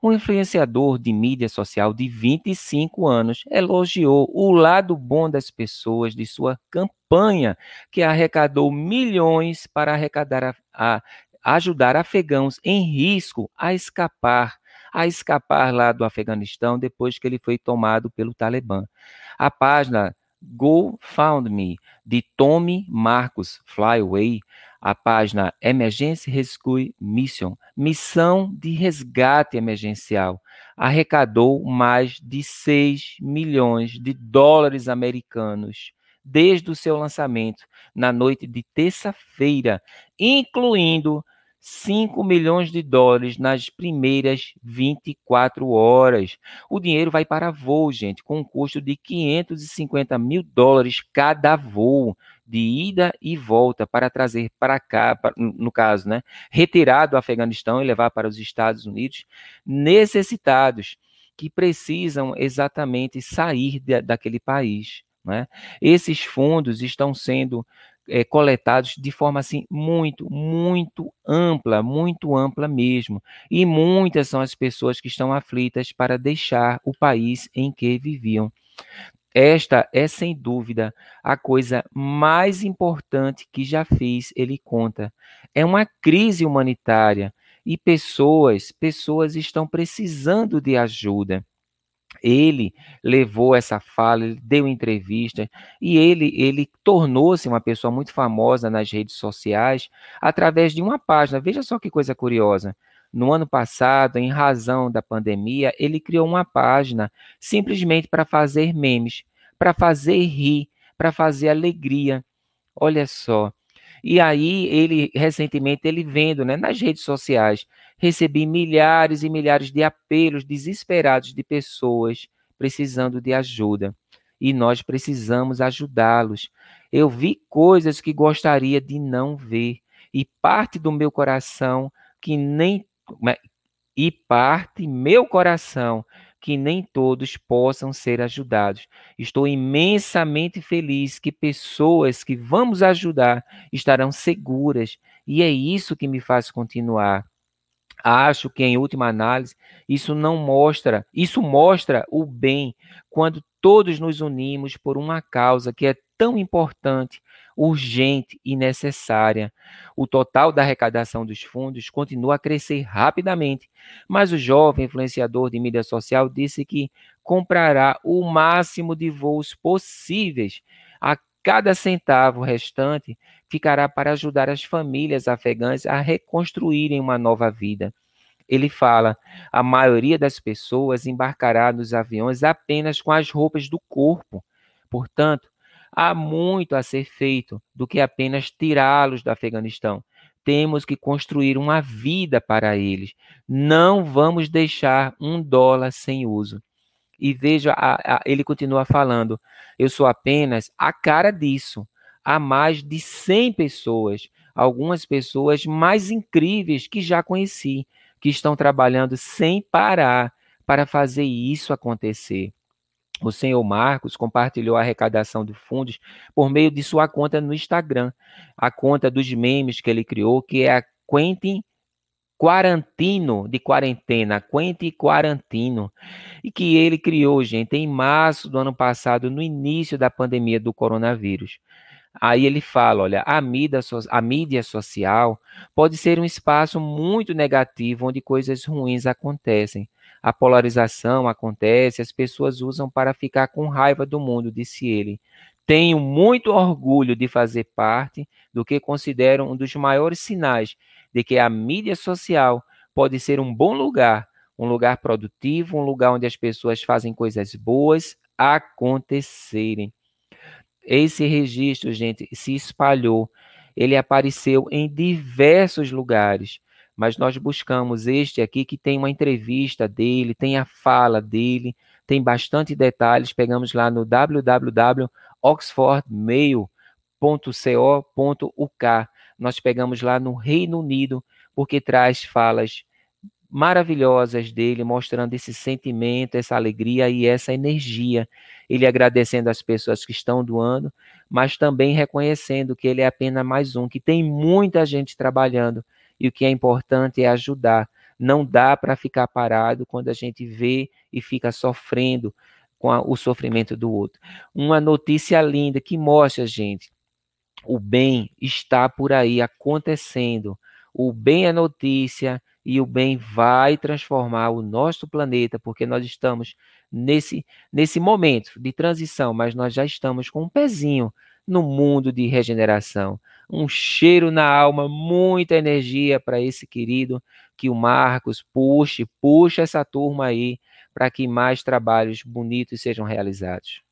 Um influenciador de mídia social de 25 anos elogiou o lado bom das pessoas de sua campanha, que arrecadou milhões para arrecadar a, a ajudar afegãos em risco a escapar, a escapar lá do Afeganistão depois que ele foi tomado pelo Talibã. A página GoFundMe de Tommy Marcos Flyway a página Emergency Rescue Mission, missão de resgate emergencial, arrecadou mais de 6 milhões de dólares americanos desde o seu lançamento na noite de terça-feira, incluindo 5 milhões de dólares nas primeiras 24 horas. O dinheiro vai para voo, gente, com um custo de 550 mil dólares cada voo de ida e volta para trazer para cá, no caso, né, retirar do Afeganistão e levar para os Estados Unidos necessitados que precisam exatamente sair de, daquele país. Né? Esses fundos estão sendo é, coletados de forma assim muito, muito ampla, muito ampla mesmo. E muitas são as pessoas que estão aflitas para deixar o país em que viviam. Esta é, sem dúvida, a coisa mais importante que já fiz, ele conta. É uma crise humanitária e pessoas, pessoas estão precisando de ajuda. Ele levou essa fala, ele deu entrevista e ele ele tornou-se uma pessoa muito famosa nas redes sociais através de uma página. Veja só que coisa curiosa. No ano passado, em razão da pandemia, ele criou uma página simplesmente para fazer memes, para fazer rir, para fazer alegria. Olha só. E aí ele recentemente ele vendo, né, nas redes sociais, recebi milhares e milhares de apelos desesperados de pessoas precisando de ajuda. E nós precisamos ajudá-los. Eu vi coisas que gostaria de não ver e parte do meu coração que nem e parte meu coração que nem todos possam ser ajudados. Estou imensamente feliz que pessoas que vamos ajudar estarão seguras, e é isso que me faz continuar. Acho que em última análise, isso não mostra, isso mostra o bem quando todos nos unimos por uma causa que é tão importante urgente e necessária. O total da arrecadação dos fundos continua a crescer rapidamente, mas o jovem influenciador de mídia social disse que comprará o máximo de voos possíveis. A cada centavo restante ficará para ajudar as famílias afegãs a reconstruírem uma nova vida. Ele fala: a maioria das pessoas embarcará nos aviões apenas com as roupas do corpo. Portanto, Há muito a ser feito do que apenas tirá-los do Afeganistão. Temos que construir uma vida para eles. Não vamos deixar um dólar sem uso. E veja, a, a, ele continua falando: eu sou apenas a cara disso. Há mais de 100 pessoas, algumas pessoas mais incríveis que já conheci, que estão trabalhando sem parar para fazer isso acontecer. O senhor Marcos compartilhou a arrecadação de fundos por meio de sua conta no Instagram, a conta dos memes que ele criou, que é a Quentin Quarantino, de quarentena, Quentin Quarantino, e que ele criou, gente, em março do ano passado, no início da pandemia do coronavírus. Aí ele fala: olha, a mídia, a mídia social pode ser um espaço muito negativo onde coisas ruins acontecem. A polarização acontece, as pessoas usam para ficar com raiva do mundo, disse ele. Tenho muito orgulho de fazer parte do que considero um dos maiores sinais de que a mídia social pode ser um bom lugar, um lugar produtivo, um lugar onde as pessoas fazem coisas boas acontecerem. Esse registro, gente, se espalhou. Ele apareceu em diversos lugares, mas nós buscamos este aqui que tem uma entrevista dele, tem a fala dele, tem bastante detalhes. Pegamos lá no www.oxfordmail.co.uk. Nós pegamos lá no Reino Unido, porque traz falas maravilhosas dele, mostrando esse sentimento, essa alegria e essa energia. Ele agradecendo as pessoas que estão doando, mas também reconhecendo que ele é apenas mais um, que tem muita gente trabalhando e o que é importante é ajudar. Não dá para ficar parado quando a gente vê e fica sofrendo com a, o sofrimento do outro. Uma notícia linda que mostra, gente, o bem está por aí acontecendo. O bem é notícia e o bem vai transformar o nosso planeta, porque nós estamos nesse, nesse momento de transição, mas nós já estamos com um pezinho no mundo de regeneração. Um cheiro na alma, muita energia para esse querido que o Marcos puxe, puxa essa turma aí para que mais trabalhos bonitos sejam realizados.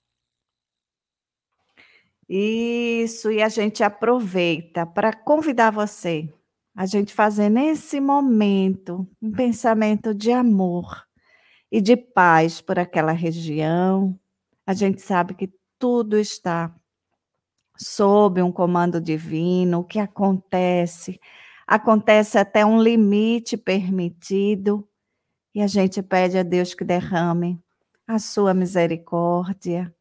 Isso, e a gente aproveita para convidar você a gente fazer nesse momento um pensamento de amor e de paz por aquela região. A gente sabe que tudo está sob um comando divino, o que acontece, acontece até um limite permitido, e a gente pede a Deus que derrame a sua misericórdia,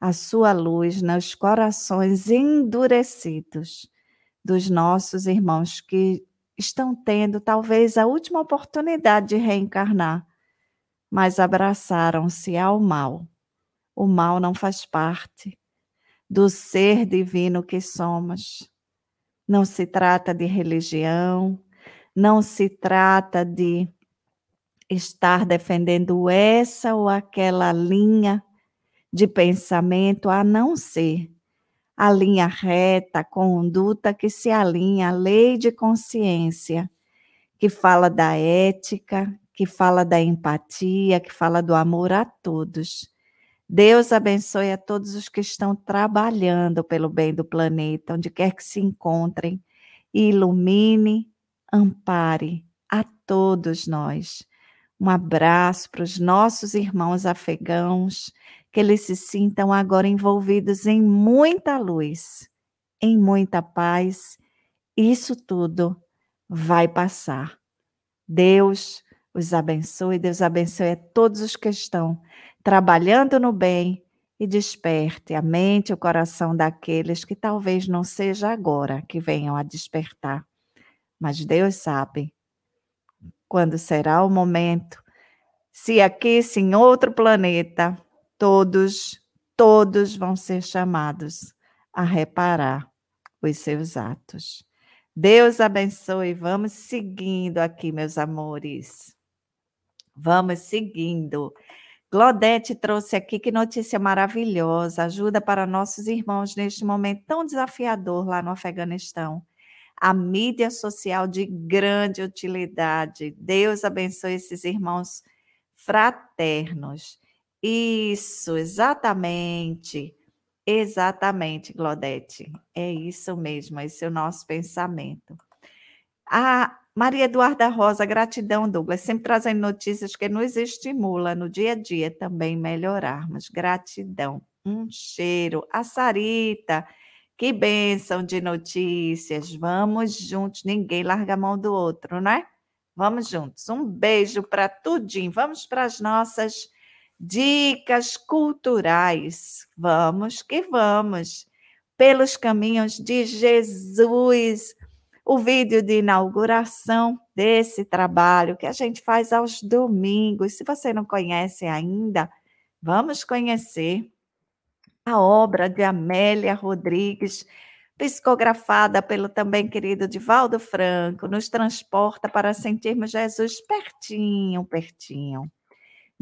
a sua luz nos corações endurecidos dos nossos irmãos que estão tendo talvez a última oportunidade de reencarnar, mas abraçaram-se ao mal. O mal não faz parte do ser divino que somos. Não se trata de religião, não se trata de estar defendendo essa ou aquela linha de pensamento, a não ser a linha reta, a conduta que se alinha à lei de consciência, que fala da ética, que fala da empatia, que fala do amor a todos. Deus abençoe a todos os que estão trabalhando pelo bem do planeta, onde quer que se encontrem, e ilumine, ampare a todos nós. Um abraço para os nossos irmãos afegãos que eles se sintam agora envolvidos em muita luz, em muita paz. Isso tudo vai passar. Deus os abençoe, Deus abençoe a todos os que estão trabalhando no bem e desperte a mente e o coração daqueles que talvez não seja agora que venham a despertar. Mas Deus sabe quando será o momento, se aqui, se em outro planeta, todos, todos vão ser chamados a reparar os seus atos. Deus abençoe. Vamos seguindo aqui, meus amores. Vamos seguindo. Glodete trouxe aqui que notícia maravilhosa, ajuda para nossos irmãos neste momento tão desafiador lá no Afeganistão. A mídia social de grande utilidade. Deus abençoe esses irmãos fraternos. Isso, exatamente. Exatamente, Glodete. É isso mesmo, esse é o nosso pensamento. A Maria Eduarda Rosa, gratidão, Douglas, sempre trazendo notícias que nos estimula no dia a dia também melhorarmos. Gratidão. Um cheiro. A Sarita, que bênção de notícias. Vamos juntos, ninguém larga a mão do outro, né? Vamos juntos. Um beijo para tudinho. Vamos para as nossas dicas culturais. Vamos que vamos. Pelos caminhos de Jesus. O vídeo de inauguração desse trabalho que a gente faz aos domingos. Se você não conhece ainda, vamos conhecer a obra de Amélia Rodrigues, psicografada pelo também querido Divaldo Franco, nos transporta para sentirmos Jesus pertinho, pertinho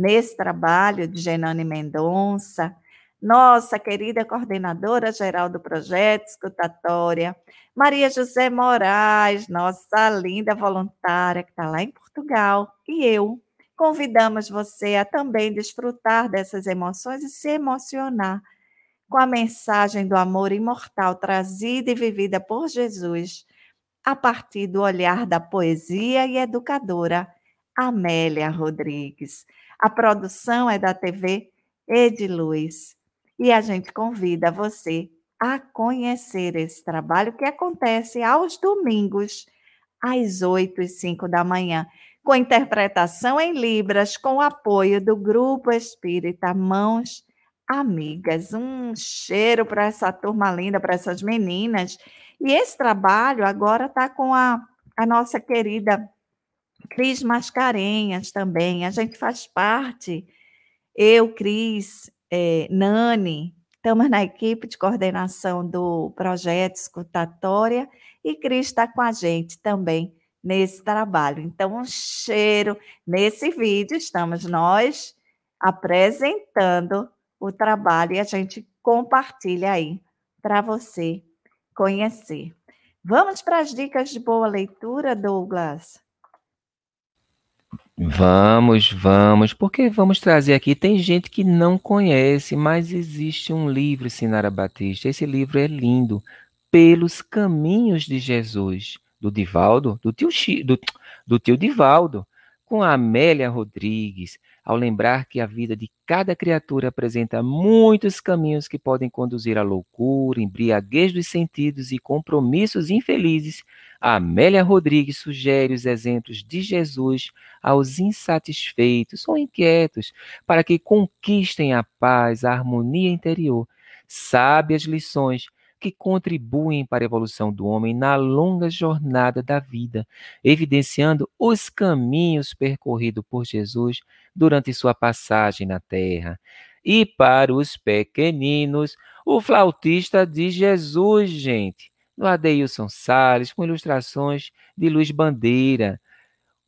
nesse trabalho de Genane Mendonça, nossa querida coordenadora geral do projeto escutatória, Maria José Moraes, nossa linda voluntária que está lá em Portugal, e eu. Convidamos você a também desfrutar dessas emoções e se emocionar com a mensagem do amor imortal trazida e vivida por Jesus, a partir do olhar da poesia e educadora Amélia Rodrigues. A produção é da TV Ediluz. E a gente convida você a conhecer esse trabalho que acontece aos domingos, às 8 e 5 da manhã, com interpretação em Libras, com o apoio do Grupo Espírita Mãos Amigas. Um cheiro para essa turma linda, para essas meninas. E esse trabalho agora está com a, a nossa querida Cris Mascarenhas também, a gente faz parte, eu, Cris, é, Nani, estamos na equipe de coordenação do projeto Escutatória e Cris está com a gente também nesse trabalho. Então, um cheiro. Nesse vídeo, estamos nós apresentando o trabalho e a gente compartilha aí para você conhecer. Vamos para as dicas de boa leitura, Douglas? Vamos, vamos, porque vamos trazer aqui. Tem gente que não conhece, mas existe um livro, Sinara Batista. Esse livro é lindo. Pelos Caminhos de Jesus, do Divaldo, do tio, do, do tio Divaldo, com a Amélia Rodrigues ao lembrar que a vida de cada criatura apresenta muitos caminhos que podem conduzir à loucura, embriaguez dos sentidos e compromissos infelizes, Amélia Rodrigues sugere os exemplos de Jesus aos insatisfeitos ou inquietos, para que conquistem a paz, a harmonia interior. Sabe as lições que contribuem para a evolução do homem na longa jornada da vida, evidenciando os caminhos percorridos por Jesus durante sua passagem na terra. E para os pequeninos, o flautista de Jesus, gente, no Adeilson Salles, com ilustrações de Luiz Bandeira,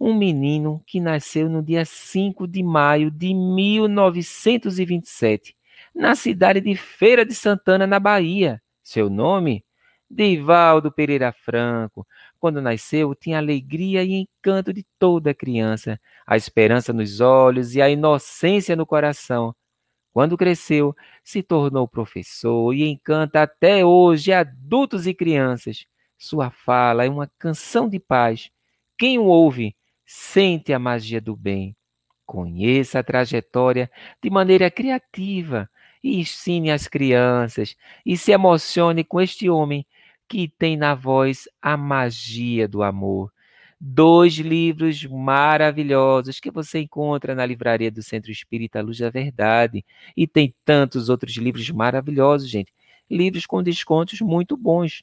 um menino que nasceu no dia 5 de maio de 1927, na cidade de Feira de Santana, na Bahia. Seu nome? Divaldo Pereira Franco. Quando nasceu, tinha alegria e encanto de toda criança, a esperança nos olhos e a inocência no coração. Quando cresceu, se tornou professor e encanta até hoje adultos e crianças. Sua fala é uma canção de paz. Quem o ouve sente a magia do bem. Conheça a trajetória de maneira criativa, e ensine as crianças e se emocione com este homem que tem na voz a magia do amor. Dois livros maravilhosos que você encontra na livraria do Centro Espírita Luz da Verdade. E tem tantos outros livros maravilhosos, gente. Livros com descontos muito bons.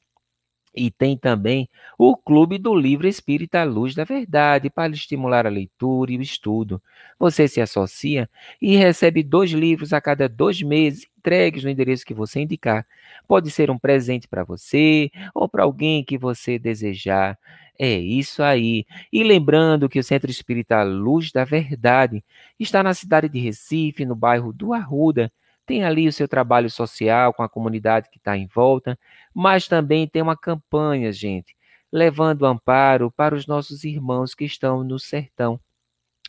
E tem também o Clube do Livro Espírita Luz da Verdade, para estimular a leitura e o estudo. Você se associa e recebe dois livros a cada dois meses, entregues no endereço que você indicar. Pode ser um presente para você ou para alguém que você desejar. É isso aí. E lembrando que o Centro Espírita Luz da Verdade está na cidade de Recife, no bairro do Arruda tem ali o seu trabalho social com a comunidade que está em volta, mas também tem uma campanha, gente, levando amparo para os nossos irmãos que estão no sertão.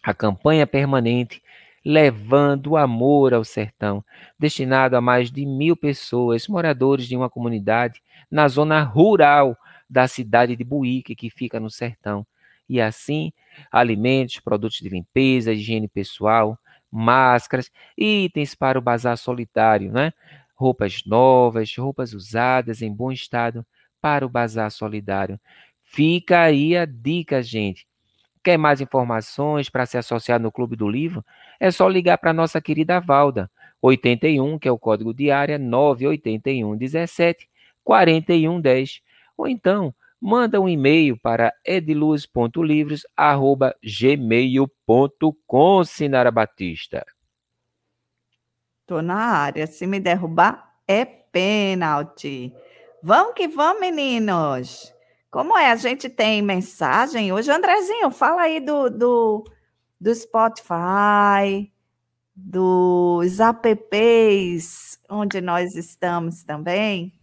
A campanha permanente levando amor ao sertão, destinado a mais de mil pessoas, moradores de uma comunidade na zona rural da cidade de Buíque, que fica no sertão. E assim, alimentos, produtos de limpeza, higiene pessoal, máscaras, itens para o bazar solitário, né? Roupas novas, roupas usadas em bom estado para o bazar solidário. Fica aí a dica, gente. Quer mais informações para se associar no Clube do Livro? É só ligar para a nossa querida Valda, 81, que é o código de área 981 17 41 10. Ou então, manda um e-mail para ediluz.livros@gmail.com, Sinara Batista. Tô na área. Se me derrubar, é pênalti. Vamos que vamos, meninos. Como é? A gente tem mensagem hoje. Andrezinho, fala aí do, do, do Spotify, dos apps onde nós estamos também.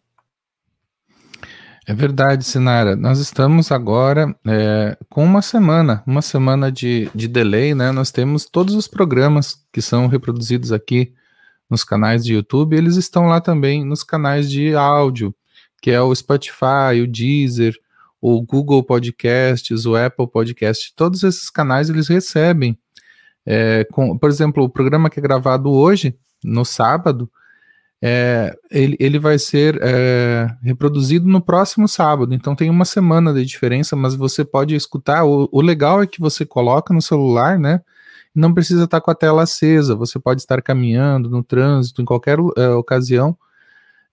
É verdade, Sinara. Nós estamos agora é, com uma semana, uma semana de, de delay, né? Nós temos todos os programas que são reproduzidos aqui nos canais de YouTube, eles estão lá também nos canais de áudio, que é o Spotify, o Deezer, o Google Podcasts, o Apple Podcast, todos esses canais eles recebem. É, com, por exemplo, o programa que é gravado hoje, no sábado, é, ele, ele vai ser é, reproduzido no próximo sábado. Então tem uma semana de diferença, mas você pode escutar. O, o legal é que você coloca no celular, né? Não precisa estar com a tela acesa. Você pode estar caminhando no trânsito, em qualquer é, ocasião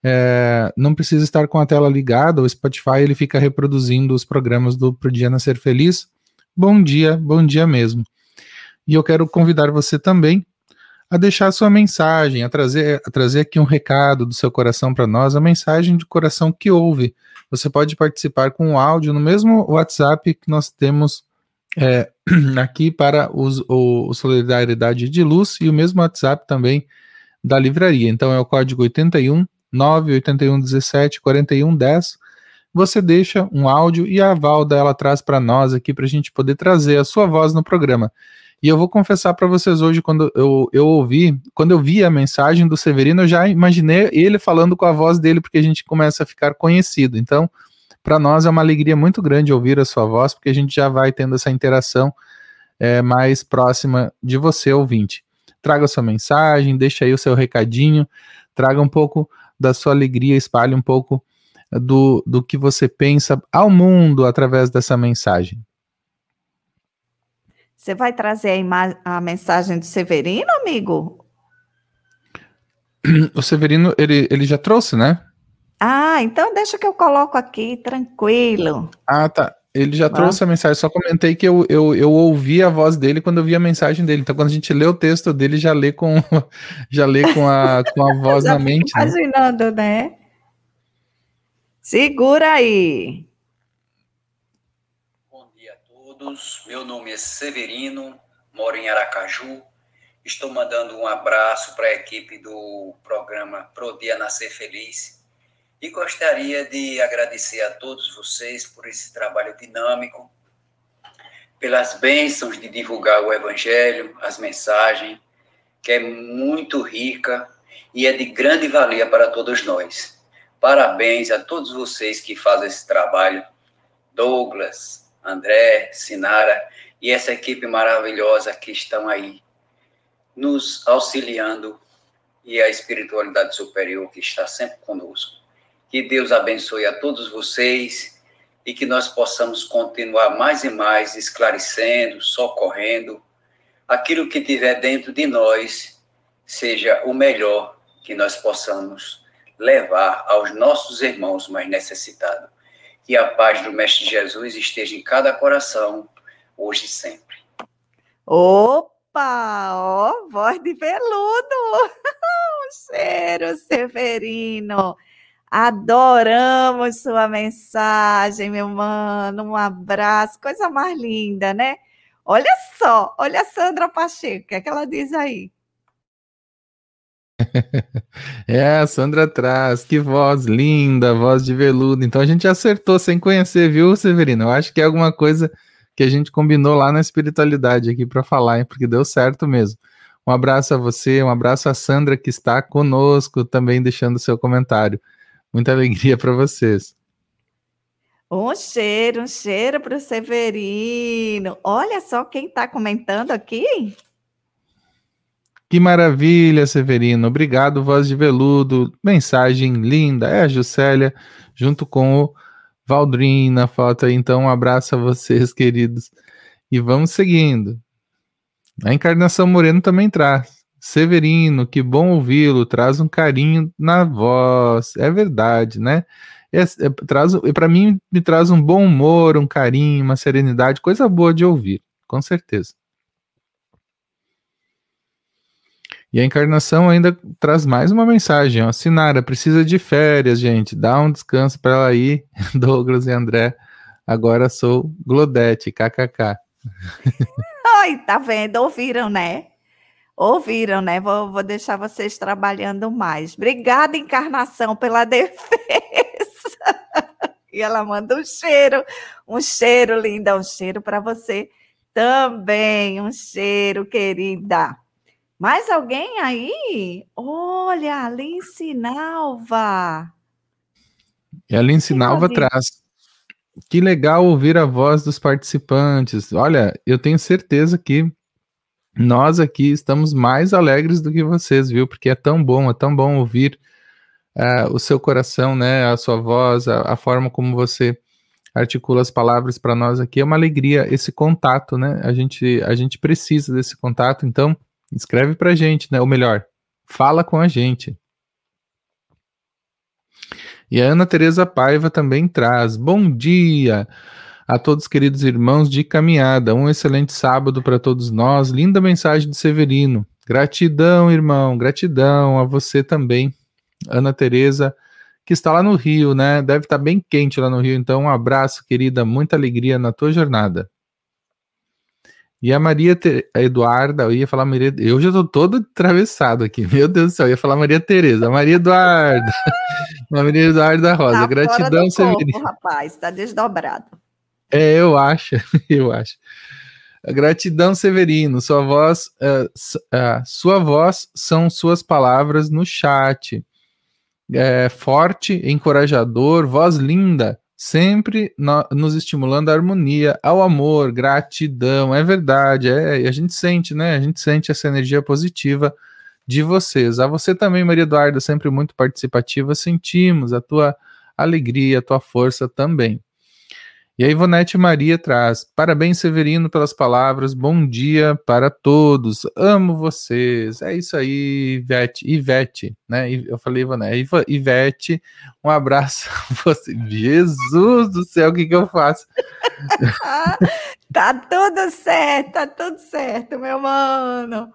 é, não precisa estar com a tela ligada, o Spotify ele fica reproduzindo os programas do Pro Dia Nascer Feliz. Bom dia, bom dia mesmo. E eu quero convidar você também a deixar sua mensagem, a trazer, a trazer aqui um recado do seu coração para nós, a mensagem de coração que ouve. Você pode participar com o áudio no mesmo WhatsApp que nós temos é, [CLEARS THROAT] aqui para os, o, o Solidariedade de Luz e o mesmo WhatsApp também da livraria. Então é o código 81 981 17 41 10. Você deixa um áudio e a Valda ela traz para nós aqui para a gente poder trazer a sua voz no programa. E eu vou confessar para vocês hoje, quando eu, eu ouvi, quando eu vi a mensagem do Severino, eu já imaginei ele falando com a voz dele, porque a gente começa a ficar conhecido. Então, para nós é uma alegria muito grande ouvir a sua voz, porque a gente já vai tendo essa interação é, mais próxima de você, ouvinte. Traga sua mensagem, deixa aí o seu recadinho, traga um pouco da sua alegria, espalhe um pouco do, do que você pensa ao mundo através dessa mensagem. Você vai trazer a, a mensagem do Severino, amigo? O Severino, ele, ele já trouxe, né? Ah, então deixa que eu coloco aqui, tranquilo. Ah, tá. Ele já ah. trouxe a mensagem, só comentei que eu, eu, eu ouvi a voz dele quando eu vi a mensagem dele. Então, quando a gente lê o texto dele, já lê com, [LAUGHS] já lê com, a, com a voz [LAUGHS] na mente. Né? Imaginando, né? né? Segura aí. Todos. Meu nome é Severino, moro em Aracaju. Estou mandando um abraço para a equipe do programa Pro Dia Nascer Feliz e gostaria de agradecer a todos vocês por esse trabalho dinâmico, pelas bênçãos de divulgar o Evangelho, as mensagens, que é muito rica e é de grande valia para todos nós. Parabéns a todos vocês que fazem esse trabalho, Douglas, André, Sinara e essa equipe maravilhosa que estão aí nos auxiliando e a espiritualidade superior que está sempre conosco. Que Deus abençoe a todos vocês e que nós possamos continuar mais e mais esclarecendo, socorrendo, aquilo que tiver dentro de nós seja o melhor que nós possamos levar aos nossos irmãos mais necessitados. Que a paz do Mestre Jesus esteja em cada coração, hoje e sempre. Opa! Ó, voz de veludo! [LAUGHS] um cheiro, Severino! Adoramos sua mensagem, meu mano. Um abraço, coisa mais linda, né? Olha só, olha a Sandra Pacheco, o que, é que ela diz aí? [LAUGHS] É, a Sandra traz, que voz linda, voz de veludo. Então a gente acertou sem conhecer, viu, Severino? Eu acho que é alguma coisa que a gente combinou lá na espiritualidade aqui para falar, hein? porque deu certo mesmo. Um abraço a você, um abraço a Sandra que está conosco também deixando seu comentário. Muita alegria para vocês. Um cheiro, um cheiro para o Severino. Olha só quem está comentando aqui. Que maravilha, Severino. Obrigado, voz de veludo. Mensagem linda. É Juscelia, junto com o Valdrin na foto. Então, um abraço a vocês, queridos. E vamos seguindo. A encarnação Moreno também traz. Severino, que bom ouvi-lo, traz um carinho na voz. É verdade, né? É, é, traz, para mim, me traz um bom humor, um carinho, uma serenidade, coisa boa de ouvir, com certeza. E a encarnação ainda traz mais uma mensagem, ó. Sinara, precisa de férias, gente. Dá um descanso para ela aí, [LAUGHS] Douglas e André. Agora sou Glodete, kkk. [LAUGHS] Ai, tá vendo? Ouviram, né? Ouviram, né? Vou, vou deixar vocês trabalhando mais. Obrigada, encarnação, pela [LAUGHS] defesa. e ela manda um cheiro, um cheiro linda, um cheiro para você também. Um cheiro, querida. Mais alguém aí? Olha, Alice Nalva. E a Alice Nalva traz. Que legal ouvir a voz dos participantes. Olha, eu tenho certeza que nós aqui estamos mais alegres do que vocês, viu? Porque é tão bom, é tão bom ouvir uh, o seu coração, né? A sua voz, a, a forma como você articula as palavras para nós aqui. É uma alegria esse contato, né? A gente, a gente precisa desse contato, então Escreve pra gente, né? Ou melhor, fala com a gente. E a Ana Teresa Paiva também traz. Bom dia a todos queridos irmãos de caminhada. Um excelente sábado para todos nós. Linda mensagem de Severino. Gratidão, irmão. Gratidão a você também, Ana Teresa, que está lá no Rio, né? Deve estar bem quente lá no Rio. Então, um abraço, querida. Muita alegria na tua jornada. E a Maria Te... a Eduarda, eu ia falar Maria, eu já tô todo atravessado aqui. [LAUGHS] Meu Deus do céu, eu ia falar Maria Tereza, Maria Eduarda. [LAUGHS] Maria Eduarda Rosa, tá gratidão, Severino. rapaz, tá desdobrado. É, eu acho, [LAUGHS] eu acho. Gratidão, Severino. Sua voz, uh, uh, sua voz são suas palavras no chat. É, forte, encorajador, voz linda sempre no, nos estimulando a harmonia, ao amor, gratidão. É verdade, é, a gente sente, né? A gente sente essa energia positiva de vocês. A você também, Maria Eduarda, sempre muito participativa, sentimos a tua alegria, a tua força também. E a Ivonete Maria traz: Parabéns, Severino, pelas palavras. Bom dia para todos. Amo vocês. É isso aí, Ivete. Ivete, né? Eu falei Ivonete. Ivete, um abraço [LAUGHS] você. Jesus do céu, o que, que eu faço? [LAUGHS] tá tudo certo, tá tudo certo, meu mano.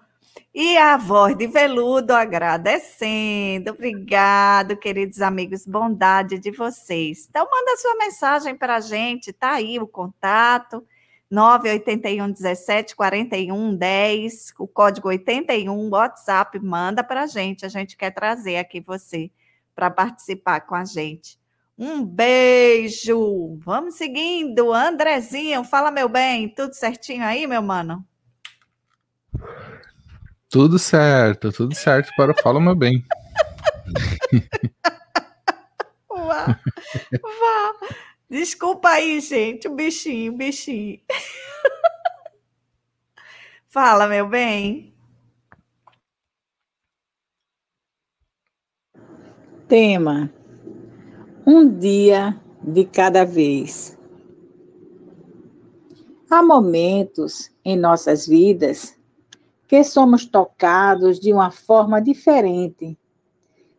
E a voz de veludo agradecendo. Obrigado, queridos amigos, bondade de vocês. Então, manda sua mensagem para a gente, tá aí o contato. 981 17 41 10, o código 81, WhatsApp, manda para a gente. A gente quer trazer aqui você para participar com a gente. Um beijo. Vamos seguindo. Andrezinho, fala meu bem. Tudo certinho aí, meu mano? Tudo certo, tudo certo para o Fala Meu Bem. Vá, vá. Desculpa aí, gente, o bichinho, o bichinho. Fala, meu bem. Tema: Um dia de cada vez. Há momentos em nossas vidas que somos tocados de uma forma diferente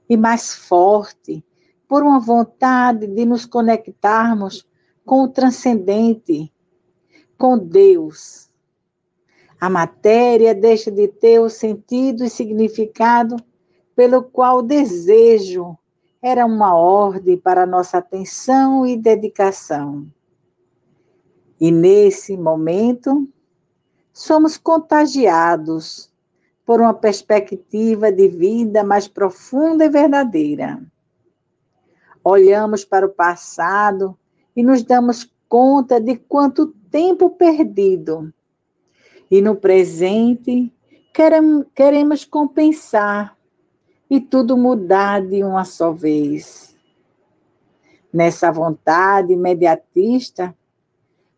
e mais forte por uma vontade de nos conectarmos com o transcendente, com Deus. A matéria deixa de ter o sentido e significado pelo qual o desejo era uma ordem para nossa atenção e dedicação. E nesse momento, somos contagiados por uma perspectiva de vida mais profunda e verdadeira. Olhamos para o passado e nos damos conta de quanto tempo perdido. E no presente, queremos compensar e tudo mudar de uma só vez. Nessa vontade imediatista,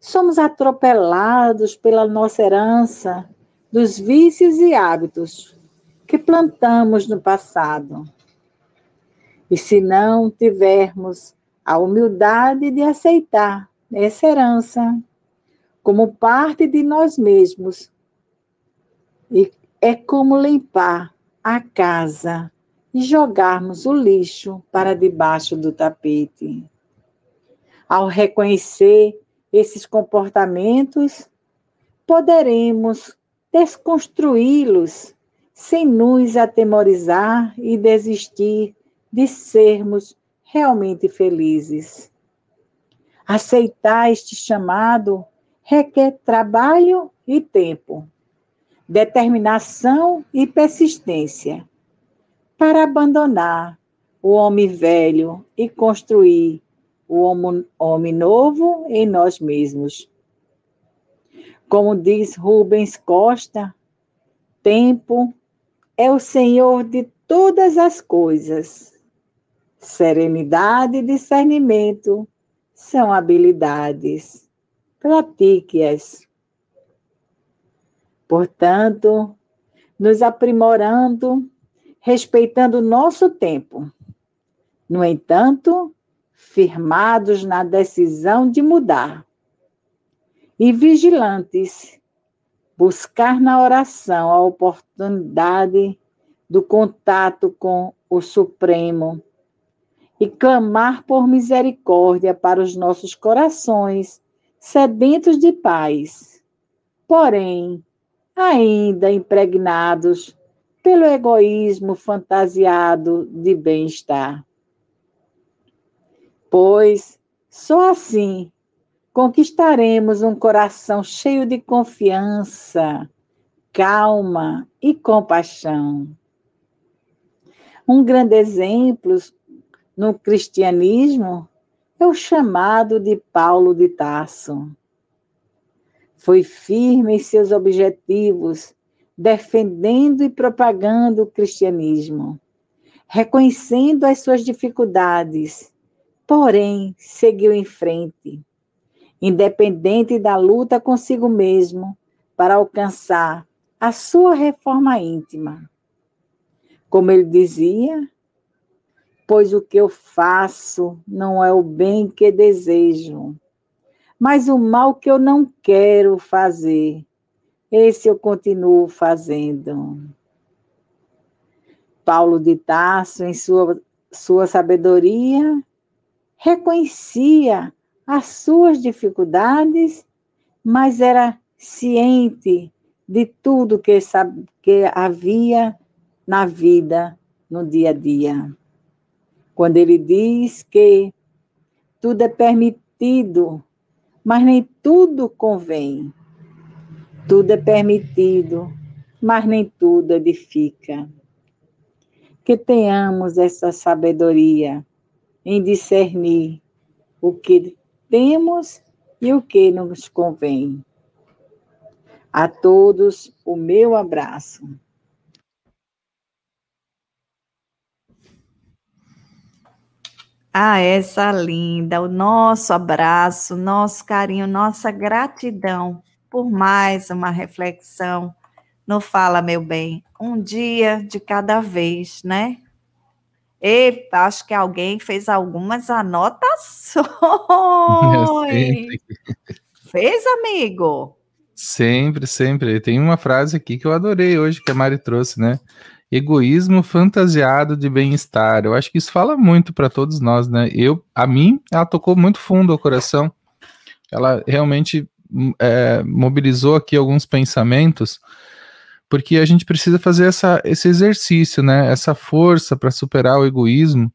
somos atropelados pela nossa herança dos vícios e hábitos que plantamos no passado. E se não tivermos a humildade de aceitar essa herança, como parte de nós mesmos. É como limpar a casa e jogarmos o lixo para debaixo do tapete. Ao reconhecer esses comportamentos, poderemos desconstruí-los sem nos atemorizar e desistir de sermos realmente felizes. Aceitar este chamado requer trabalho e tempo, determinação e persistência para abandonar o homem velho e construir o homem novo em nós mesmos. Como diz Rubens Costa, tempo é o Senhor de todas as coisas. Serenidade e discernimento são habilidades. Pratique-as. Portanto, nos aprimorando, respeitando nosso tempo. No entanto, firmados na decisão de mudar e vigilantes, buscar na oração a oportunidade do contato com o Supremo e clamar por misericórdia para os nossos corações sedentos de paz, porém ainda impregnados pelo egoísmo fantasiado de bem-estar. Pois só assim conquistaremos um coração cheio de confiança, calma e compaixão. Um grande exemplo no cristianismo é o chamado de Paulo de Tarso. Foi firme em seus objetivos, defendendo e propagando o cristianismo, reconhecendo as suas dificuldades, porém seguiu em frente independente da luta consigo mesmo para alcançar a sua reforma íntima. Como ele dizia, pois o que eu faço não é o bem que desejo, mas o mal que eu não quero fazer, esse eu continuo fazendo. Paulo de Tarso, em sua, sua sabedoria, reconhecia as suas dificuldades, mas era ciente de tudo que, que havia na vida, no dia a dia. Quando ele diz que tudo é permitido, mas nem tudo convém. Tudo é permitido, mas nem tudo edifica. Que tenhamos essa sabedoria em discernir o que temos e o que nos convém. A todos, o meu abraço. Ah, essa linda, o nosso abraço, nosso carinho, nossa gratidão por mais uma reflexão no Fala Meu Bem, um dia de cada vez, né? E acho que alguém fez algumas [LAUGHS] anotações. fez, amigo? Sempre, sempre. Tem uma frase aqui que eu adorei hoje, que a Mari trouxe, né? Egoísmo fantasiado de bem-estar. Eu acho que isso fala muito para todos nós, né? Eu, a mim, ela tocou muito fundo ao coração. Ela realmente é, mobilizou aqui alguns pensamentos porque a gente precisa fazer essa, esse exercício, né? Essa força para superar o egoísmo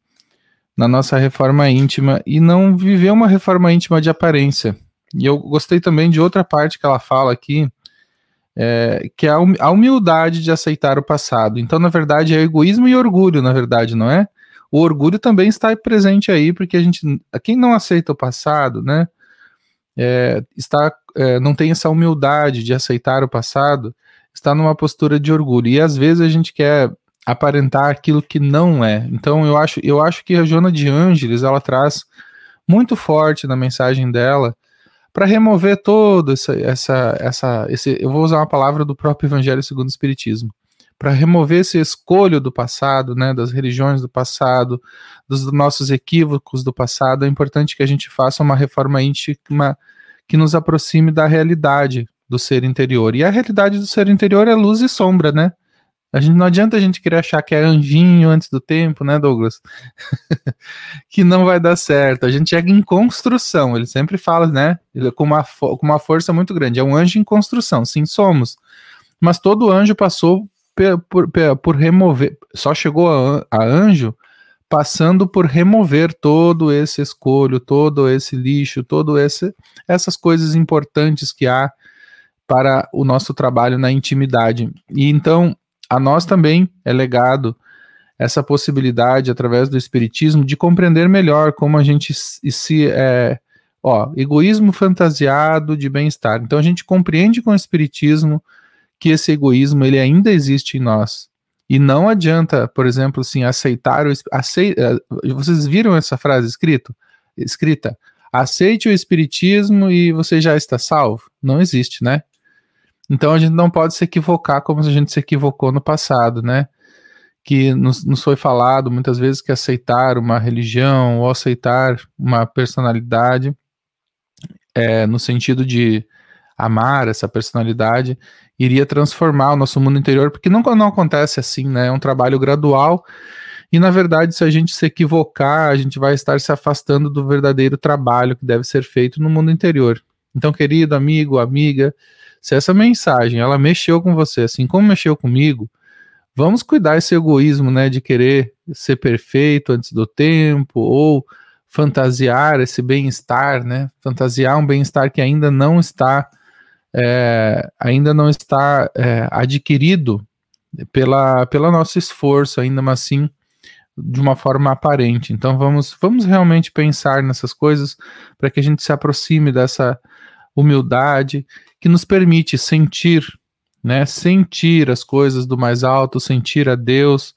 na nossa reforma íntima e não viver uma reforma íntima de aparência. E eu gostei também de outra parte que ela fala aqui, é, que é a humildade de aceitar o passado. Então, na verdade, é egoísmo e orgulho, na verdade, não é? O orgulho também está presente aí, porque a gente, quem não aceita o passado, né, é, está, é, não tem essa humildade de aceitar o passado, está numa postura de orgulho. E às vezes a gente quer aparentar aquilo que não é. Então eu acho, eu acho que a Jona de Ângeles ela traz muito forte na mensagem dela para remover todo essa, essa, essa, esse, eu vou usar uma palavra do próprio Evangelho segundo o Espiritismo, para remover esse escolho do passado, né, das religiões do passado, dos nossos equívocos do passado, é importante que a gente faça uma reforma íntima que nos aproxime da realidade do ser interior. E a realidade do ser interior é luz e sombra, né? A gente, não adianta a gente querer achar que é anjinho antes do tempo, né, Douglas? [LAUGHS] que não vai dar certo. A gente é em construção. Ele sempre fala, né? É com uma, com uma força muito grande. É um anjo em construção. Sim, somos. Mas todo anjo passou por, por, por remover. Só chegou a, a anjo passando por remover todo esse escolho, todo esse lixo, todo esse essas coisas importantes que há para o nosso trabalho na intimidade. E então a nós também é legado essa possibilidade, através do Espiritismo, de compreender melhor como a gente se. É, ó, egoísmo fantasiado de bem-estar. Então a gente compreende com o Espiritismo que esse egoísmo ele ainda existe em nós. E não adianta, por exemplo, assim, aceitar o. Aceita, é, vocês viram essa frase escrito, escrita? Aceite o Espiritismo e você já está salvo? Não existe, né? Então a gente não pode se equivocar como a gente se equivocou no passado, né? Que nos, nos foi falado muitas vezes que aceitar uma religião ou aceitar uma personalidade é, no sentido de amar essa personalidade iria transformar o nosso mundo interior, porque não, não acontece assim, né? É um trabalho gradual. E na verdade, se a gente se equivocar, a gente vai estar se afastando do verdadeiro trabalho que deve ser feito no mundo interior. Então, querido amigo, amiga, se essa mensagem ela mexeu com você, assim como mexeu comigo, vamos cuidar esse egoísmo, né, de querer ser perfeito antes do tempo ou fantasiar esse bem-estar, né, fantasiar um bem-estar que ainda não está é, ainda não está é, adquirido pela pelo nosso esforço, ainda mas assim de uma forma aparente. Então vamos vamos realmente pensar nessas coisas para que a gente se aproxime dessa humildade que nos permite sentir, né, sentir as coisas do mais alto, sentir a Deus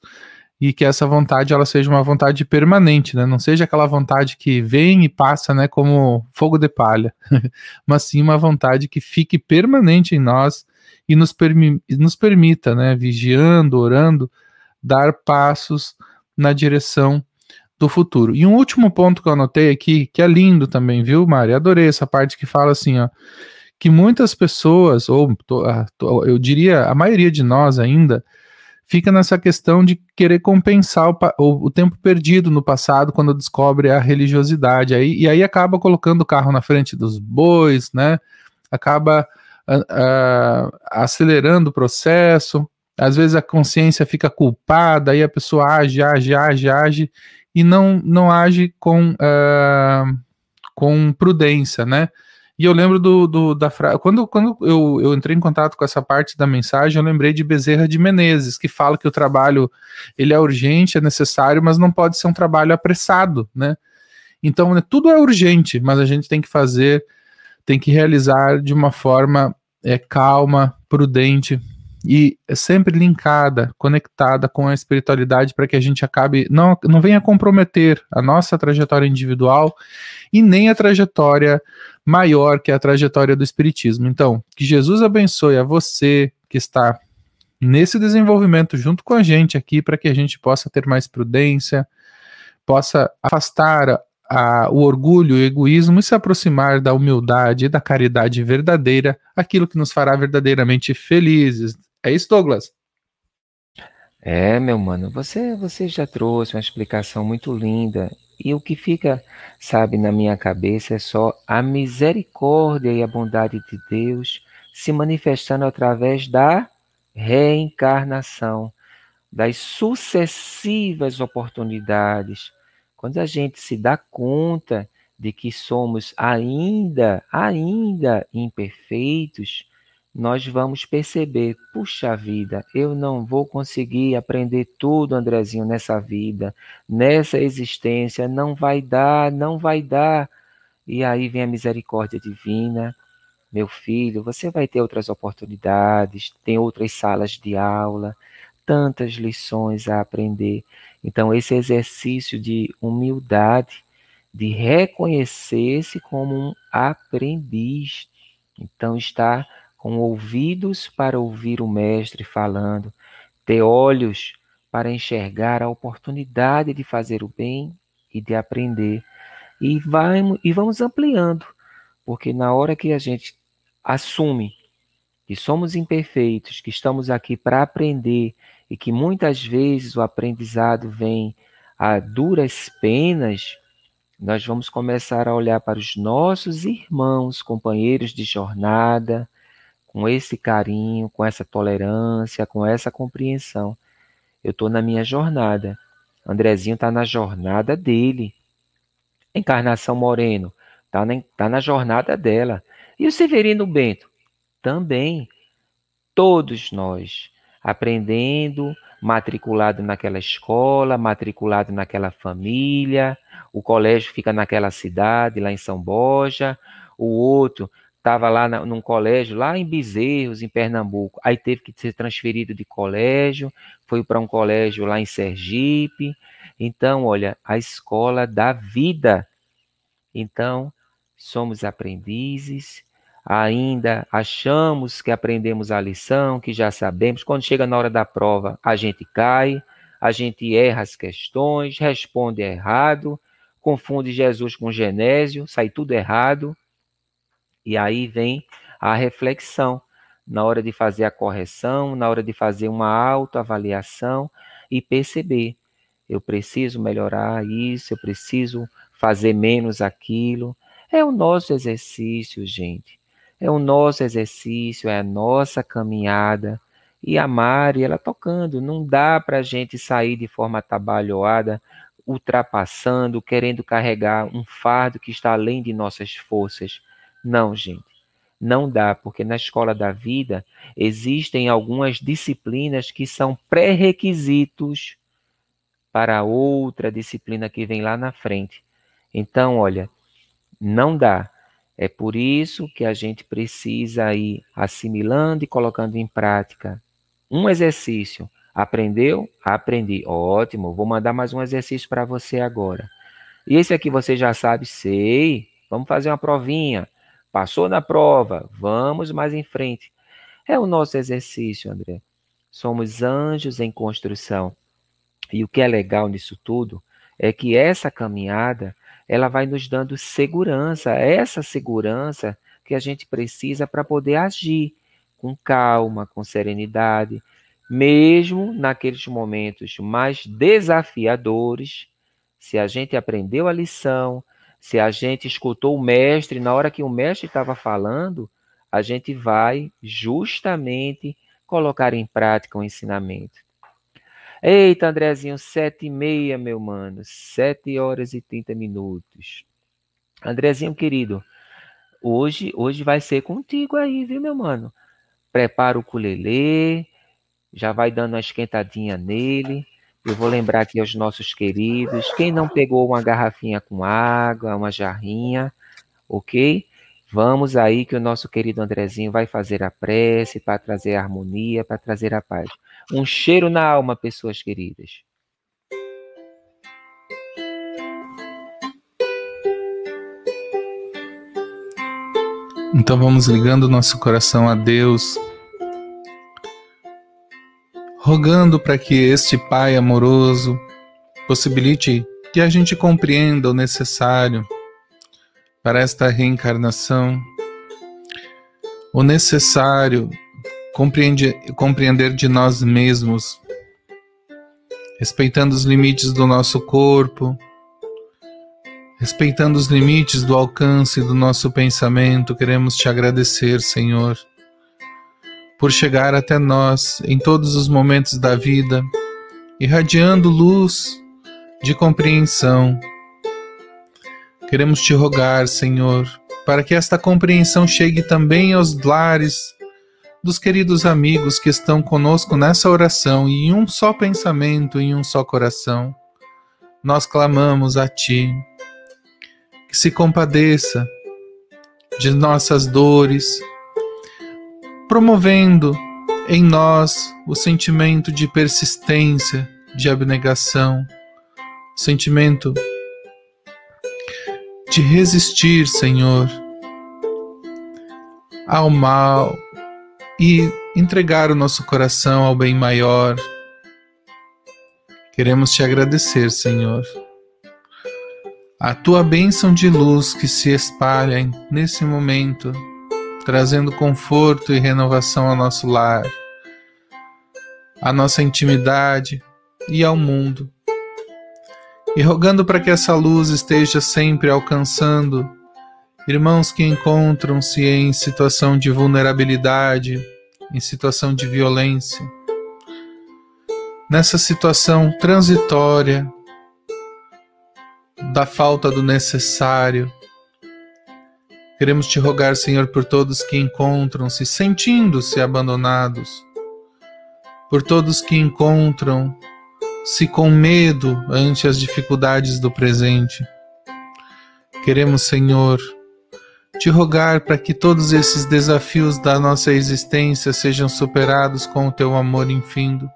e que essa vontade ela seja uma vontade permanente, né? Não seja aquela vontade que vem e passa, né, como fogo de palha, [LAUGHS] mas sim uma vontade que fique permanente em nós e nos, permi nos permita, né, vigiando, orando, dar passos na direção do futuro. E um último ponto que eu anotei aqui, que é lindo também, viu, Mari? Adorei essa parte que fala assim, ó, que muitas pessoas, ou eu diria a maioria de nós ainda, fica nessa questão de querer compensar o, o, o, tempo perdido no passado quando descobre a religiosidade. Aí, e aí acaba colocando o carro na frente dos bois, né? Acaba acelerando o processo. Às vezes a consciência fica culpada, aí a pessoa age, age, age, age, e não, não age com, uh, com prudência, né? E eu lembro do, do da frase. Quando, quando eu, eu entrei em contato com essa parte da mensagem, eu lembrei de Bezerra de Menezes, que fala que o trabalho ele é urgente, é necessário, mas não pode ser um trabalho apressado, né? Então, né, tudo é urgente, mas a gente tem que fazer, tem que realizar de uma forma é, calma, prudente, e sempre linkada, conectada com a espiritualidade para que a gente acabe não não venha comprometer a nossa trajetória individual e nem a trajetória maior que é a trajetória do espiritismo. Então, que Jesus abençoe a você que está nesse desenvolvimento junto com a gente aqui para que a gente possa ter mais prudência, possa afastar a, o orgulho, o egoísmo e se aproximar da humildade e da caridade verdadeira, aquilo que nos fará verdadeiramente felizes, é isso, Douglas? É, meu mano, você, você já trouxe uma explicação muito linda. E o que fica, sabe, na minha cabeça é só a misericórdia e a bondade de Deus se manifestando através da reencarnação, das sucessivas oportunidades. Quando a gente se dá conta de que somos ainda, ainda imperfeitos, nós vamos perceber, puxa vida, eu não vou conseguir aprender tudo, Andrezinho, nessa vida, nessa existência, não vai dar, não vai dar. E aí vem a misericórdia divina. Meu filho, você vai ter outras oportunidades, tem outras salas de aula, tantas lições a aprender. Então, esse exercício de humildade, de reconhecer-se como um aprendiz. Então, está com ouvidos para ouvir o Mestre falando, ter olhos para enxergar a oportunidade de fazer o bem e de aprender. E, vai, e vamos ampliando Porque na hora que a gente assume que somos imperfeitos, que estamos aqui para aprender e que muitas vezes o aprendizado vem a duras penas, nós vamos começar a olhar para os nossos irmãos, companheiros de jornada, com esse carinho, com essa tolerância, com essa compreensão. Eu estou na minha jornada. Andrezinho está na jornada dele. Encarnação Moreno está na, tá na jornada dela. E o Severino Bento? Também. Todos nós aprendendo, matriculado naquela escola, matriculado naquela família, o colégio fica naquela cidade, lá em São Borja, o outro estava lá na, num colégio lá em Bezerros, em Pernambuco, aí teve que ser transferido de colégio, foi para um colégio lá em Sergipe. Então, olha, a escola da vida. Então, somos aprendizes, ainda achamos que aprendemos a lição, que já sabemos. Quando chega na hora da prova, a gente cai, a gente erra as questões, responde errado, confunde Jesus com Genésio, sai tudo errado. E aí vem a reflexão, na hora de fazer a correção, na hora de fazer uma autoavaliação e perceber: eu preciso melhorar isso, eu preciso fazer menos aquilo. É o nosso exercício, gente. É o nosso exercício, é a nossa caminhada. E a Mari, ela tocando, não dá para a gente sair de forma atabalhoada, ultrapassando, querendo carregar um fardo que está além de nossas forças. Não, gente. Não dá, porque na escola da vida existem algumas disciplinas que são pré-requisitos para outra disciplina que vem lá na frente. Então, olha, não dá. É por isso que a gente precisa ir assimilando e colocando em prática um exercício. Aprendeu? Aprendi. Ótimo. Vou mandar mais um exercício para você agora. E esse aqui você já sabe? Sei. Vamos fazer uma provinha. Passou na prova, vamos mais em frente. É o nosso exercício, André. Somos anjos em construção. E o que é legal nisso tudo é que essa caminhada, ela vai nos dando segurança, essa segurança que a gente precisa para poder agir com calma, com serenidade, mesmo naqueles momentos mais desafiadores, se a gente aprendeu a lição, se a gente escutou o mestre, na hora que o mestre estava falando, a gente vai justamente colocar em prática o ensinamento. Eita, Andrezinho, sete e meia, meu mano, sete horas e trinta minutos. Andrezinho, querido, hoje, hoje vai ser contigo aí, viu, meu mano? Prepara o culelê, já vai dando uma esquentadinha nele, eu vou lembrar aqui aos nossos queridos. Quem não pegou uma garrafinha com água, uma jarrinha, ok? Vamos aí que o nosso querido Andrezinho vai fazer a prece para trazer a harmonia, para trazer a paz. Um cheiro na alma, pessoas queridas. Então vamos ligando nosso coração a Deus rogando para que este Pai amoroso possibilite que a gente compreenda o necessário para esta reencarnação, o necessário compreender de nós mesmos, respeitando os limites do nosso corpo, respeitando os limites do alcance do nosso pensamento, queremos te agradecer, Senhor por chegar até nós em todos os momentos da vida, irradiando luz de compreensão. Queremos te rogar, Senhor, para que esta compreensão chegue também aos lares dos queridos amigos que estão conosco nessa oração e em um só pensamento, em um só coração. Nós clamamos a Ti, que se compadeça de nossas dores, promovendo em nós o sentimento de persistência, de abnegação, sentimento de resistir, Senhor, ao mal e entregar o nosso coração ao bem maior. Queremos te agradecer, Senhor. a tua bênção de luz que se espalha nesse momento, trazendo conforto e renovação ao nosso lar, à nossa intimidade e ao mundo. E rogando para que essa luz esteja sempre alcançando irmãos que encontram-se em situação de vulnerabilidade, em situação de violência. Nessa situação transitória, da falta do necessário. Queremos te rogar, Senhor, por todos que encontram-se sentindo-se abandonados, por todos que encontram-se com medo ante as dificuldades do presente. Queremos, Senhor, te rogar para que todos esses desafios da nossa existência sejam superados com o teu amor infindo,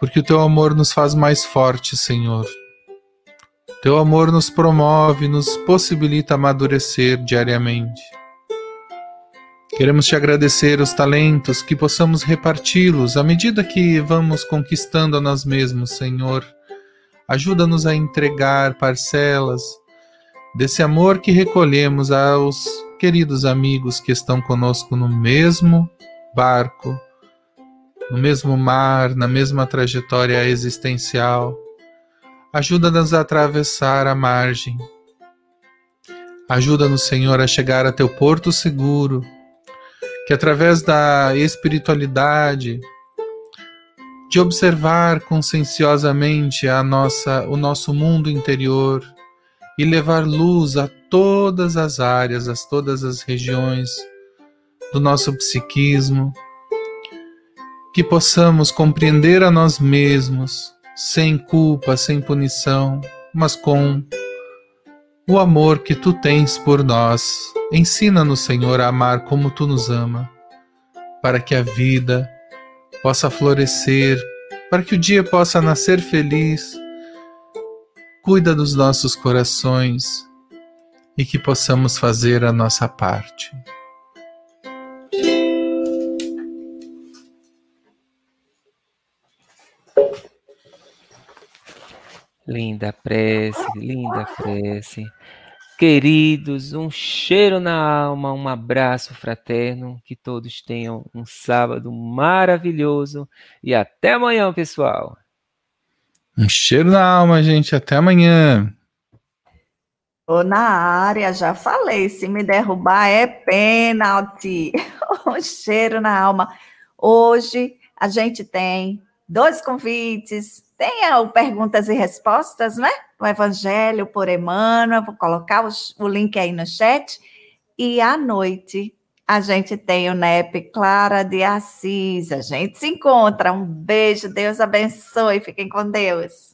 porque o teu amor nos faz mais fortes, Senhor. Teu amor nos promove, nos possibilita amadurecer diariamente. Queremos te agradecer os talentos, que possamos reparti-los à medida que vamos conquistando a nós mesmos, Senhor. Ajuda-nos a entregar parcelas desse amor que recolhemos aos queridos amigos que estão conosco no mesmo barco, no mesmo mar, na mesma trajetória existencial. Ajuda-nos a atravessar a margem. Ajuda-nos, Senhor, a chegar a teu porto seguro, que através da espiritualidade, de observar conscienciosamente a nossa, o nosso mundo interior e levar luz a todas as áreas, a todas as regiões do nosso psiquismo, que possamos compreender a nós mesmos sem culpa, sem punição, mas com o amor que tu tens por nós. Ensina-nos, Senhor, a amar como tu nos ama, para que a vida possa florescer, para que o dia possa nascer feliz. Cuida dos nossos corações e que possamos fazer a nossa parte. Linda prece, linda prece. Queridos, um cheiro na alma, um abraço fraterno, que todos tenham um sábado maravilhoso e até amanhã, pessoal. Um cheiro na alma, gente, até amanhã. Tô na área, já falei, se me derrubar é pênalti. [LAUGHS] um cheiro na alma. Hoje a gente tem dois convites tem o perguntas e respostas, né? O Evangelho por Emmanuel, vou colocar o, o link aí no chat. E à noite a gente tem o NEP Clara de Assis. A gente se encontra. Um beijo, Deus abençoe, fiquem com Deus.